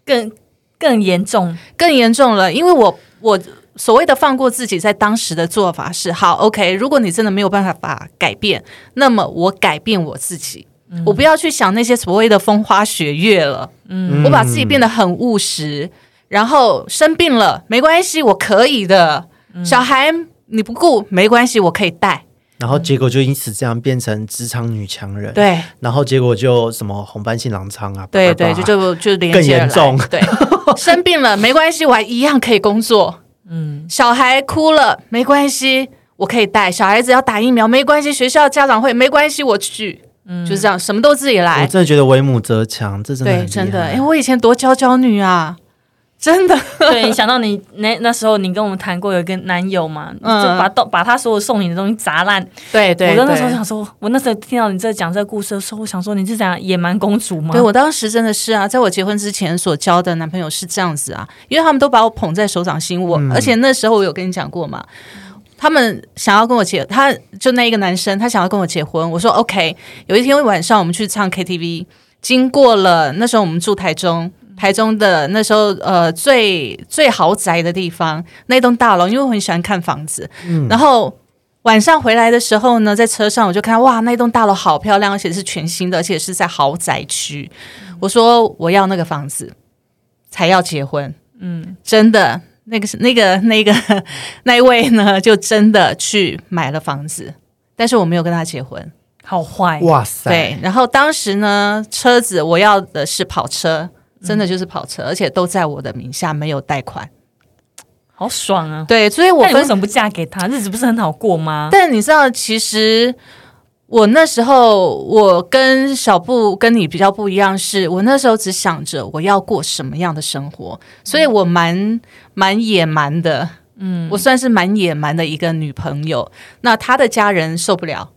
更更严重，更严重了，因为我我所谓的放过自己，在当时的做法是好，OK，如果你真的没有办法把改变，那么我改变我自己。我不要去想那些所谓的风花雪月了，嗯我把自己变得很务实，然后生病了没关系，我可以的。小孩你不顾没关系，我可以带。然后结果就因此这样变成职场女强人。，对然后结果就什么红斑性狼疮啊，对对，就就就连更严重对，生病了没关系，我还一样可以工作。嗯，小孩哭了没关系，我可以带。小孩子要打疫苗没关系，学校家长会没关系，我去。嗯，就是这样，什么都自己来我。真的觉得为母则强，这真的很对，厉真的，害哎，我以前多娇娇女啊，真的。对，想到你那那时候你跟我们谈过有一个男友嘛，嗯就把都把他所有送你的东西砸烂。对对，我就那时候想说，我那时候听到你在讲这个故事的时候，我想说你是讲野蛮公主吗？对我当时真的是啊，在我结婚之前所交的男朋友是这样子啊，因为他们都把我捧在手掌心，我、嗯而且那时候我有跟你讲过嘛，他们想要跟我结，他就那一个男生，他想要跟我结婚，我说 OK。有一天晚上我们去唱 KTV，经过了那时候我们住台中。台中的那时候，呃，最最豪宅的地方，那栋大楼，因为我很喜欢看房子，嗯。然后晚上回来的时候呢，在车上我就看哇，那栋大楼好漂亮，而且是全新的，而且是在豪宅区。我说我要那个房子，才要结婚。嗯，真的，那个是那个那个 那一位呢，就真的去买了房子，但是我没有跟他结婚。好坏，哇塞，对，然后当时呢，车子我要的是跑车，真的就是跑车，而且都在我的名下，没有贷款。好爽啊！对，所以我分为什么不嫁给他？日子不是很好过吗？但你知道，其实我那时候我跟小布跟你比较不一样是，我那时候只想着我要过什么样的生活，所以我蛮蛮野蛮的，嗯，我算是蛮野蛮的一个女朋友。那他的家人受不了。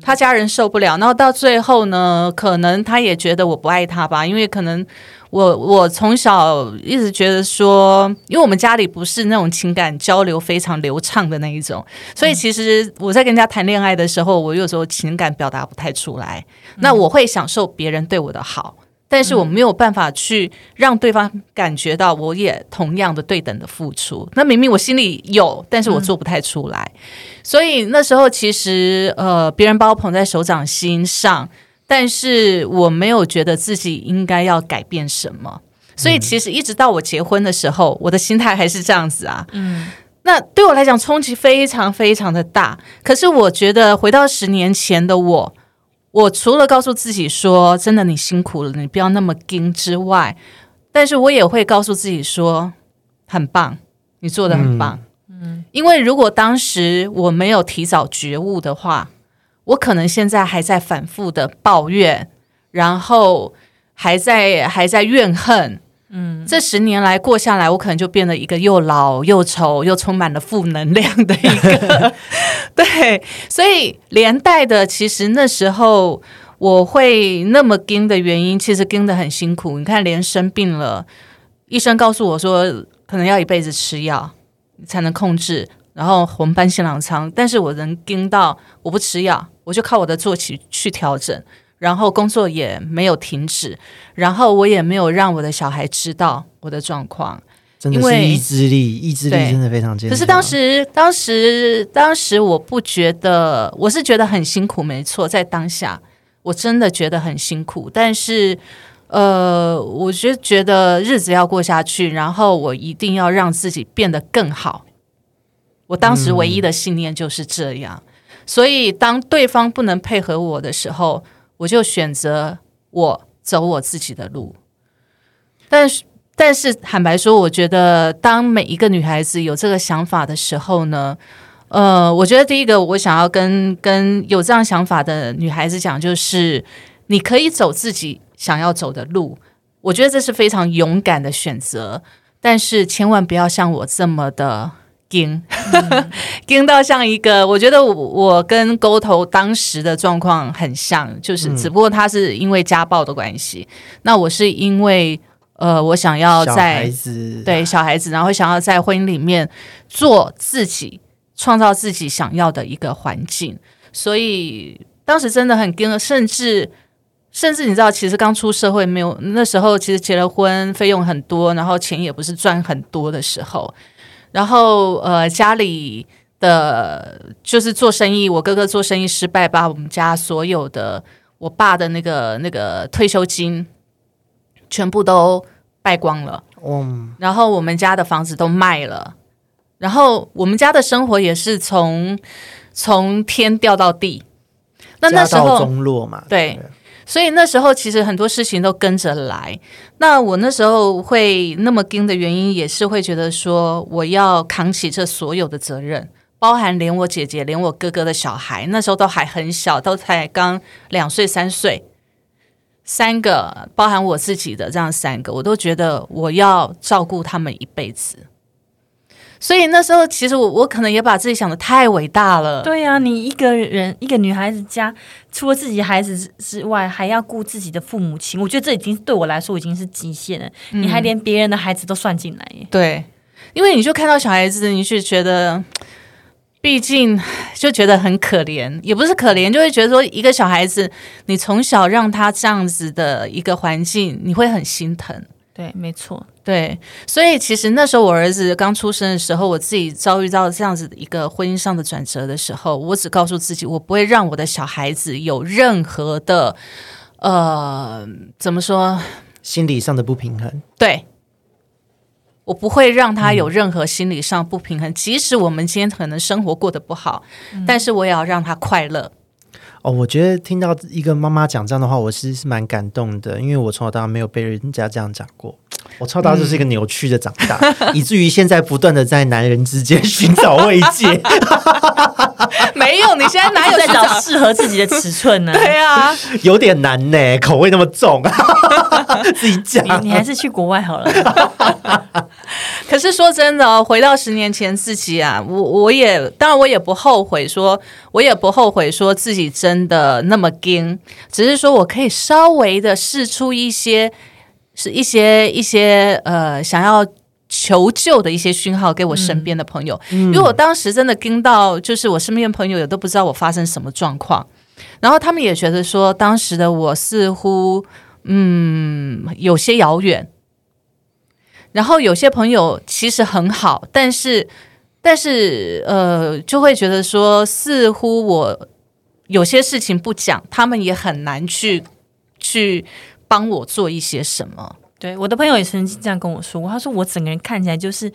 他家人受不了，然后到最后呢，可能他也觉得我不爱他吧，因为可能我我从小一直觉得说，因为我们家里不是那种情感交流非常流畅的那一种，所以其实我在跟人家谈恋爱的时候，我有时候情感表达不太出来。那我会享受别人对我的好，但是我没有办法去让对方感觉到我也同样的对等的付出。那明明我心里有，但是我做不太出来。所以那时候其实呃，别人把我捧在手掌心上，但是我没有觉得自己应该要改变什么。所以其实一直到我结婚的时候，我的心态还是这样子啊。嗯那对我来讲冲击非常非常的大。可是我觉得回到十年前的我，我除了告诉自己说真的你辛苦了，你不要那么盯之外，但是我也会告诉自己说很棒，你做的很棒。嗯，因为如果当时我没有提早觉悟的话，我可能现在还在反复的抱怨，然后还在还在怨恨。嗯，这十年来过下来，我可能就变得一个又老又丑又充满了负能量的一个。对，所以连带的，其实那时候我会那么盯的原因，其实盯的很辛苦。你看，连生病了，医生告诉我说，可能要一辈子吃药才能控制，然后红斑性狼疮，但是我能盯到我不吃药，我就靠我的作息去调整。然后工作也没有停止，然后我也没有让我的小孩知道我的状况，真的是意志力，意志力真的非常坚强。可是当时，当时，当时我不觉得，我是觉得很辛苦，没错，在当下我真的觉得很辛苦。但是，呃，我就觉得日子要过下去，然后我一定要让自己变得更好。我当时唯一的信念就是这样。所以，当对方不能配合我的时候，我就选择我走我自己的路，但是但是坦白说，我觉得当每一个女孩子有这个想法的时候呢，呃，我觉得第一个我想要跟跟有这样想法的女孩子讲，就是你可以走自己想要走的路，我觉得这是非常勇敢的选择，但是千万不要像我这么的。惊，惊到像一个，我觉得我我跟沟头当时的状况很像，就是只不过他是因为家暴的关系，那我是因为呃，我想要在对小孩子，然后想要在婚姻里面做自己，创造自己想要的一个环境，所以当时真的很惊，甚至甚至你知道，其实刚出社会没有那时候，其实结了婚费用很多，然后钱也不是赚很多的时候。然后，呃，家里的就是做生意，我哥哥做生意失败，把我们家所有的我爸的那个那个退休金全部都败光了。嗯，然后我们家的房子都卖了，然后我们家的生活也是从从天掉到地。那那时候中落嘛，对。所以那时候其实很多事情都跟着来。那我那时候会那么盯的原因，也是会觉得说我要扛起这所有的责任，包含连我姐姐、连我哥哥的小孩，那时候都还很小，都才刚两岁、三岁，三个，包含我自己的这样三个，我都觉得我要照顾他们一辈子。所以那时候，其实我我可能也把自己想的太伟大了。对呀，你一个人一个女孩子家，除了自己孩子之外，还要顾自己的父母亲，我觉得这已经对我来说已经是极限了。你还连别人的孩子都算进来耶？对，因为你就看到小孩子，你是觉得，毕竟就觉得很可怜，也不是可怜，就会觉得说，一个小孩子，你从小让他这样子的一个环境，你会很心疼。对，没错。对，所以其实那时候我儿子刚出生的时候，我自己遭遇到这样子一个婚姻上的转折的时候，我只告诉自己，我不会让我的小孩子有任何的呃，怎么说，心理上的不平衡。对，我不会让他有任何心理上不平衡，即使我们今天可能生活过得不好，但是我也要让他快乐。哦，我觉得听到一个妈妈讲这样的话，我是是蛮感动的，因为我从小到大没有被人家这样讲过。我超大就是一个扭曲的长大，以至于现在不断的在男人之间寻找慰藉。没有，你现在哪有在找适合自己的尺寸呢？对啊，有点难呢，口味那么重，自己讲。你还是去国外好了。可是说真的哦，回到十年前自己啊，我我也当然我也不后悔，说我也不后悔，说自己真的那么硬，只是说我可以稍微的试出一些。是一些一些呃想要求救的一些讯号给我身边的朋友，因为我当时真的听到，就是我身边朋友也都不知道我发生什么状况，然后他们也觉得说，当时的我似乎嗯有些遥远，然后有些朋友其实很好，但是但是呃就会觉得说，似乎我有些事情不讲，他们也很难去去。帮我做一些什么？对，我的朋友也曾经这样跟我说过。他说我整个人看起来就是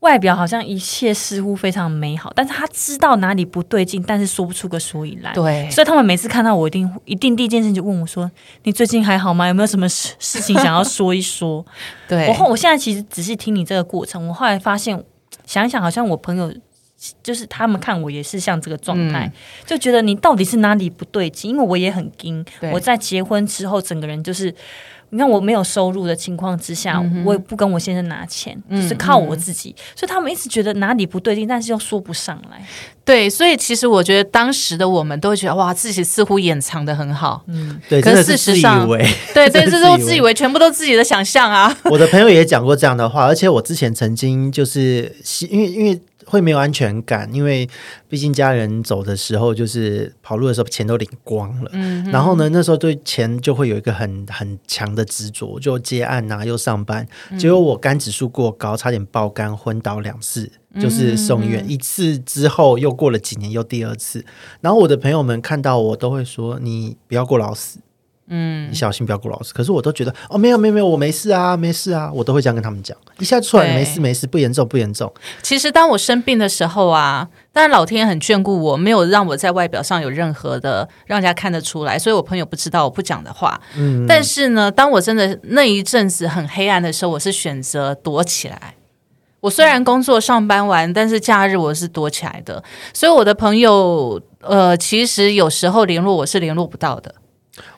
外表好像一切似乎非常美好，但是他知道哪里不对劲，但是说不出个所以来。对所以他们每次看到我，一定一定第一件事情就问我说：“你最近还好吗？有没有什么事事情想要说一说？” 对我后我现在其实仔细听你这个过程，我后来发现，想一想，好像我朋友就是他们看我也是像这个状态，就觉得你到底是哪里不对劲？因为我也很惊，我在结婚之后，整个人就是。你看我没有收入的情况之下，我也不跟我先生拿钱，就是靠我自己，所以他们一直觉得哪里不对劲，但是又说不上来。对，所以其实我觉得当时的我们都会觉得哇，自己似乎掩藏的很好。对，可是事实上为。对 对，这都自以为全部都自己的想象啊。我的朋友也讲过这样的话，而且我之前曾经就是希因为因为会没有安全感，因为毕竟家人走的时候，就是跑路的时候钱都领光了，嗯，然后呢，那时候对钱就会有一个很很强的执着，就接案啊，又上班，结果我肝指数过高，差点爆肝昏倒两次。就是送医院、一次之后，又过了几年，又第二次。然后我的朋友们看到我都会说：“你不要过劳死，嗯，你小心不要过劳死。”可是我都觉得哦，没有没有没有，我没事啊，没事啊，我都会这样跟他们讲。一下就出来没事没事，不严重不严重。其实当我生病的时候啊，当然老天很眷顾我，没有让我在外表上有任何的让人家看得出来，所以我朋友不知道我不讲的话。嗯，但是呢，当我真的那一阵子很黑暗的时候，我是选择躲起来。我虽然工作上班完，但是假日我是躲起来的，所以我的朋友呃，其实有时候联络我是联络不到的。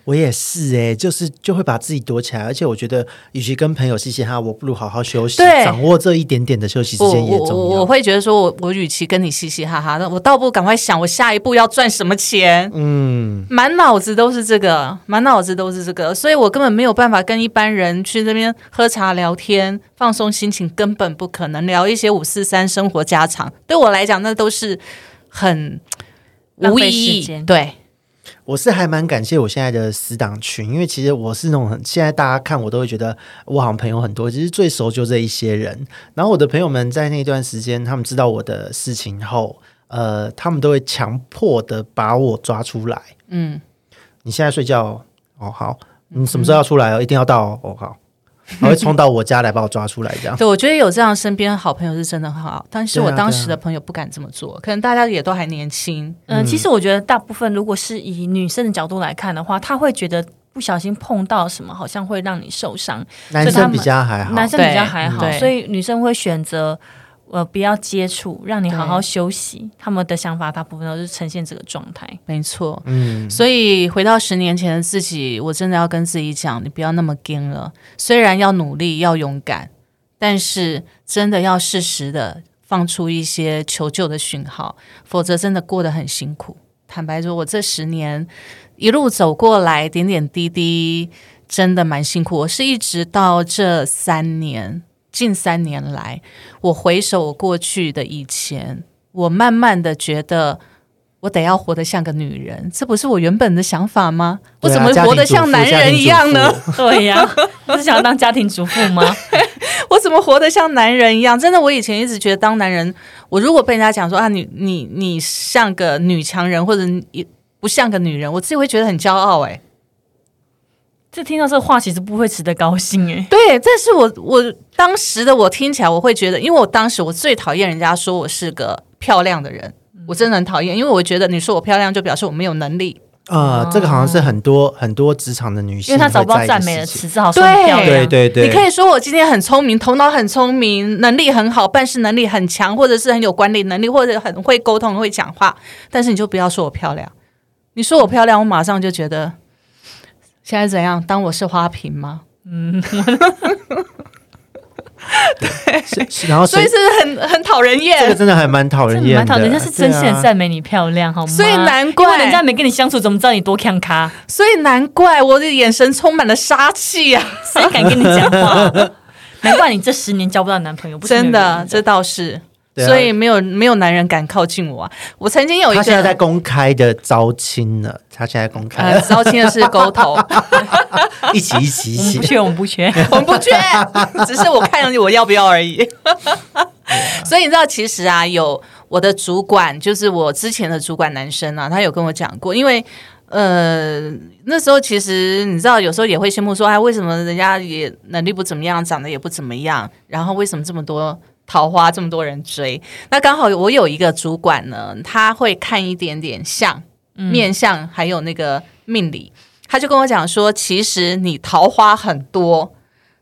我也是哎、就是就会把自己躲起来，而且我觉得，与其跟朋友嘻嘻哈哈，我不如好好休息，对掌握这一点点的休息时间也重我我我。会觉得说我我与其跟你嘻嘻哈哈，那我倒不如赶快想我下一步要赚什么钱。嗯，满脑子都是这个，满脑子都是这个，所以我根本没有办法跟一般人去那边喝茶聊天、放松心情，根本不可能聊一些五四三生活家常。对我来讲，那都是很浪费无意义时。间对，我是还蛮感谢我现在的死党群，因为其实我是那种很现在大家看我都会觉得我好像朋友很多，其实最熟就这一些人。然后我的朋友们在那段时间，他们知道我的事情后，呃，他们都会强迫的把我抓出来。嗯，你现在睡觉哦，好，你什么时候要出来哦？一定要到哦，哦好，他会冲到我家来把我抓出来，这样。对，我觉得有这样身边好朋友是真的很好，但是我当时的朋友不敢这么做，可能大家也都还年轻。嗯，其实我觉得大部分如果是以女生的角度来看的话，她会觉得不小心碰到什么，好像会让你受伤。男生比较还好，男生比较还好，所以女生会选择呃不要接触，让你好好休息。他们的想法大部分都是呈现这个状态。没错，嗯，所以回到十年前的自己，我真的要跟自己讲，你不要那么硬了。虽然要努力，要勇敢，但是真的要适时的放出一些求救的讯号，否则真的过得很辛苦。坦白说，我这十年一路走过来，点点滴滴，真的蛮辛苦。我是一直到这三年，近三年来，我回首我过去的以前，我慢慢的觉得。我得要活得像个女人，这不是我原本的想法吗？我怎么活得像男人一样呢？？对呀、你是想要当家庭主妇吗？我怎么活得像男人一样？真的，我以前一直觉得当男人，我如果被人家讲说啊，你你你像个女强人，或者你不像个女人，我自己会觉得很骄傲、欸。哎，这听到这话，其实不会值得高兴哎、对，这是我我当时的我听起来，我会觉得，因为我当时我最讨厌人家说我是个漂亮的人，我真的很讨厌，因为我觉得你说我漂亮，就表示我没有能力。呃、这个好像是很多很多职场的女性因为她找不到会在意赞美的事情词，只好说对你漂亮。对对对，你可以说我今天很聪明，头脑很聪明，能力很好，办事能力很强，或者是很有管理能力，或者很会沟通、会讲话，但是你就不要说我漂亮。你说我漂亮，我马上就觉得现在怎样？当我是花瓶吗？嗯，对然后所以谁是很很讨人厌这个。真的还蛮讨人厌蛮讨人，人家是真心赞美你漂亮，好吗？所以难怪因为人家没跟你相处，怎么知道你多强咖？所以难怪我的眼神充满了杀气啊！谁敢跟你讲话？难怪你这十年交不到男朋友，真的，这倒是。所以没有没有男人敢靠近我啊！我曾经有一个他现在在公开的招亲了，他现在公开呃，招亲的是沟头，一起一起一起，不缺，我们不缺。我们不缺，只是我看我要不要而已。所以你知道，其实啊，有我的主管，就是我之前的主管男生啊，他有跟我讲过，因为呃那时候其实你知道，有时候也会羡慕说，哎，为什么人家也能力不怎么样，长得也不怎么样，然后为什么这么多桃花这么多人追。那刚好我有一个主管呢，他会看一点点相、面相，还有那个命理，他就跟我讲说，其实你桃花很多。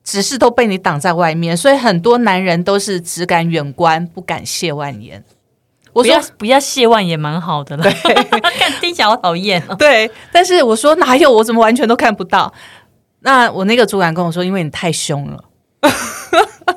只是都被你挡在外面，所以很多男人都是只敢远观，不敢亵玩焉。我说不要谢万也蛮好的了，看听起来好讨厌哦。对，但是我说哪有，我怎么完全都看不到？那我那个主管跟我说，因为你太凶了。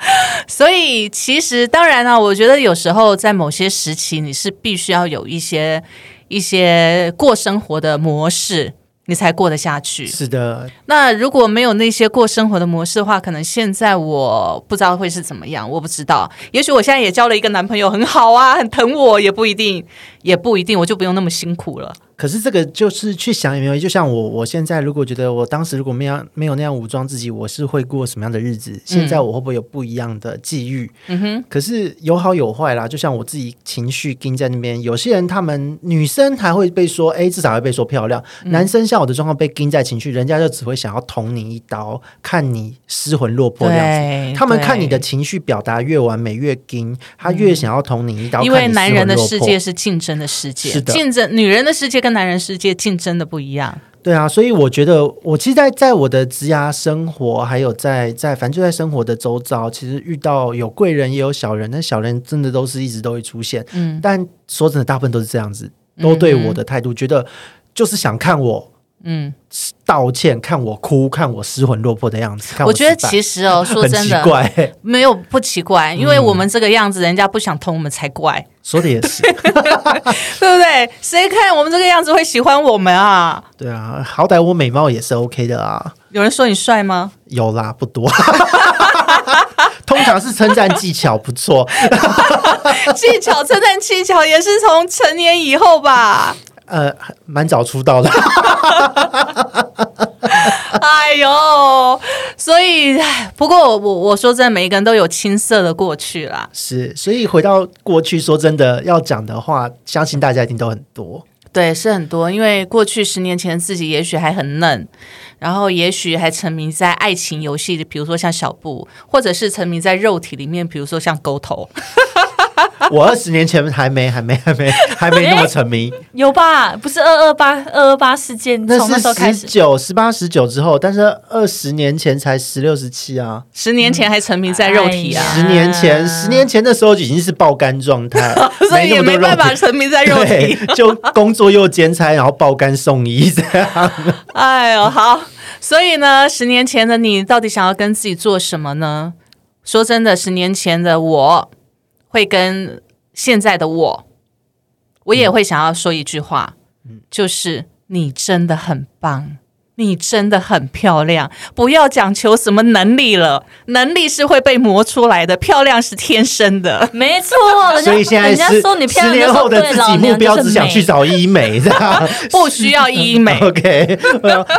所以其实当然了、我觉得有时候在某些时期，你是必须要有一些一些过生活的模式，你才过得下去。是的，那如果没有那些过生活的模式的话，可能现在我不知道会是怎么样，我不知道。也许我现在也交了一个男朋友，很好啊，很疼我，也不一定，也不一定，我就不用那么辛苦了。可是这个就是去想有没有，就像我，我现在如果觉得我当时如果没有没有那样武装自己，我是会过什么样的日子？现在我会不会有不一样的际遇？嗯哼，可是有好有坏啦，就像我自己情绪盯在那边，有些人他们女生还会被说，哎，至少会被说漂亮；嗯男生像我的状况被盯在情绪，人家就只会想要捅你一刀，看你失魂落魄的样子。他们看你的情绪表达越完美越盯，他越想要捅你一刀。因为男人的世界是竞争的世界，是的竞争女人的世界跟男人世界竞争的不一样。对啊，所以我觉得我其实在，在我的职涯生活，还有在在反正就在生活的周遭，其实遇到有贵人也有小人，那小人真的都是一直都会出现。嗯，但说真的，大部分都是这样子，都对我的态度，觉得就是想看我嗯，道歉，看我哭，看我失魂落魄的样子。看我觉得其实哦，说真的，没有不奇怪，因为我们这个样子，人家不想捅我们才怪，说的也是，对不对？谁看我们这个样子会喜欢我们啊？对啊，好歹我美貌也是 OK 的啊，有人说你帅吗？有啦，不多。通常是称赞技巧不错，技巧称赞技巧也是从成年以后吧。呃，蛮早出道的。哎呦，所以不过我我我说真的，每一个人都有青涩的过去啦。是，所以回到过去，说真的，要讲的话，相信大家一定都很多。对，是很多，因为过去十年前自己也许还很嫩，然后也许还沉迷在爱情游戏里，比如说像小布，或者是沉迷在肉体里面，比如说像狗头。我二十年前还没、还没、还没、还没那么沉迷，有吧？不是二二八二二八事件那从那时候是开始，十九、十八、十九之后，但是二十年前才十六、十七啊。十年前还沉迷在肉体啊，哎十年前，十年前的时候已经是爆肝状态，所以也没办法沉迷在肉体。，就工作又兼差，然后爆肝送医这样。哎呦，好，所以呢，十年前的你到底想要跟自己做什么呢？说真的，十年前的我会跟现在的我，我也会想要说一句话，就是你真的很棒。你真的很漂亮，不要讲求什么能力了，能力是会被磨出来的，漂亮是天生的。没错，人家所以现在十人家说你漂十亮后的自己目标只想去找医美 这样。不需要医美 OK，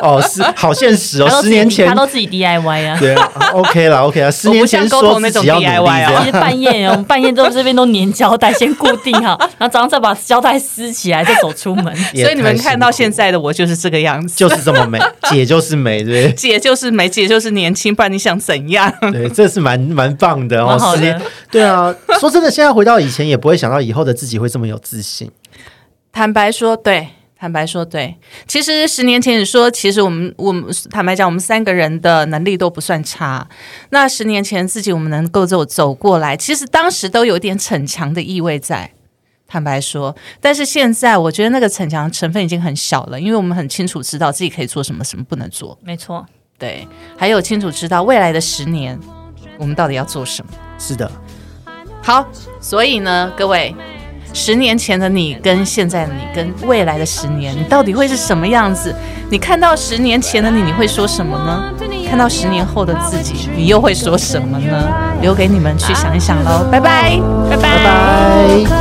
哦，是好现实哦。十年前他都自己 DIY 啊。对啊，OK 了，OK 了。十年前我不像说沟通那种自己要 DIY 哦这样其实半夜哦，我们半夜都这边都粘胶带，先固定好，然后早上再把胶带撕起来，再走出门。所以你们看到现在的我就是这个样子，就是这么美，姐就是美，对不姐就是美，姐就是年轻，不然你想怎样？对？这是蛮蛮棒的哦。蛮好的十年，对啊。说真的，现在回到以前，也不会想到以后的自己会这么有自信。坦白说，对，坦白说，对。其实十年前你说，其实我们我们坦白讲，我们三个人的能力都不算差。那十年前自己我们能够走走过来，其实当时都有点逞强的意味在。坦白说，但是现在我觉得那个逞强成分已经很小了，因为我们很清楚知道自己可以做什么，什么不能做。没错，对，还有清楚知道未来的十年我们到底要做什么。是的，好，所以呢，各位，十年前的你跟现在的你跟未来的十年，你到底会是什么样子？你看到十年前的你，你会说什么呢？看到十年后的自己，你又会说什么呢？留给你们去想一想喽，拜拜，拜拜拜拜。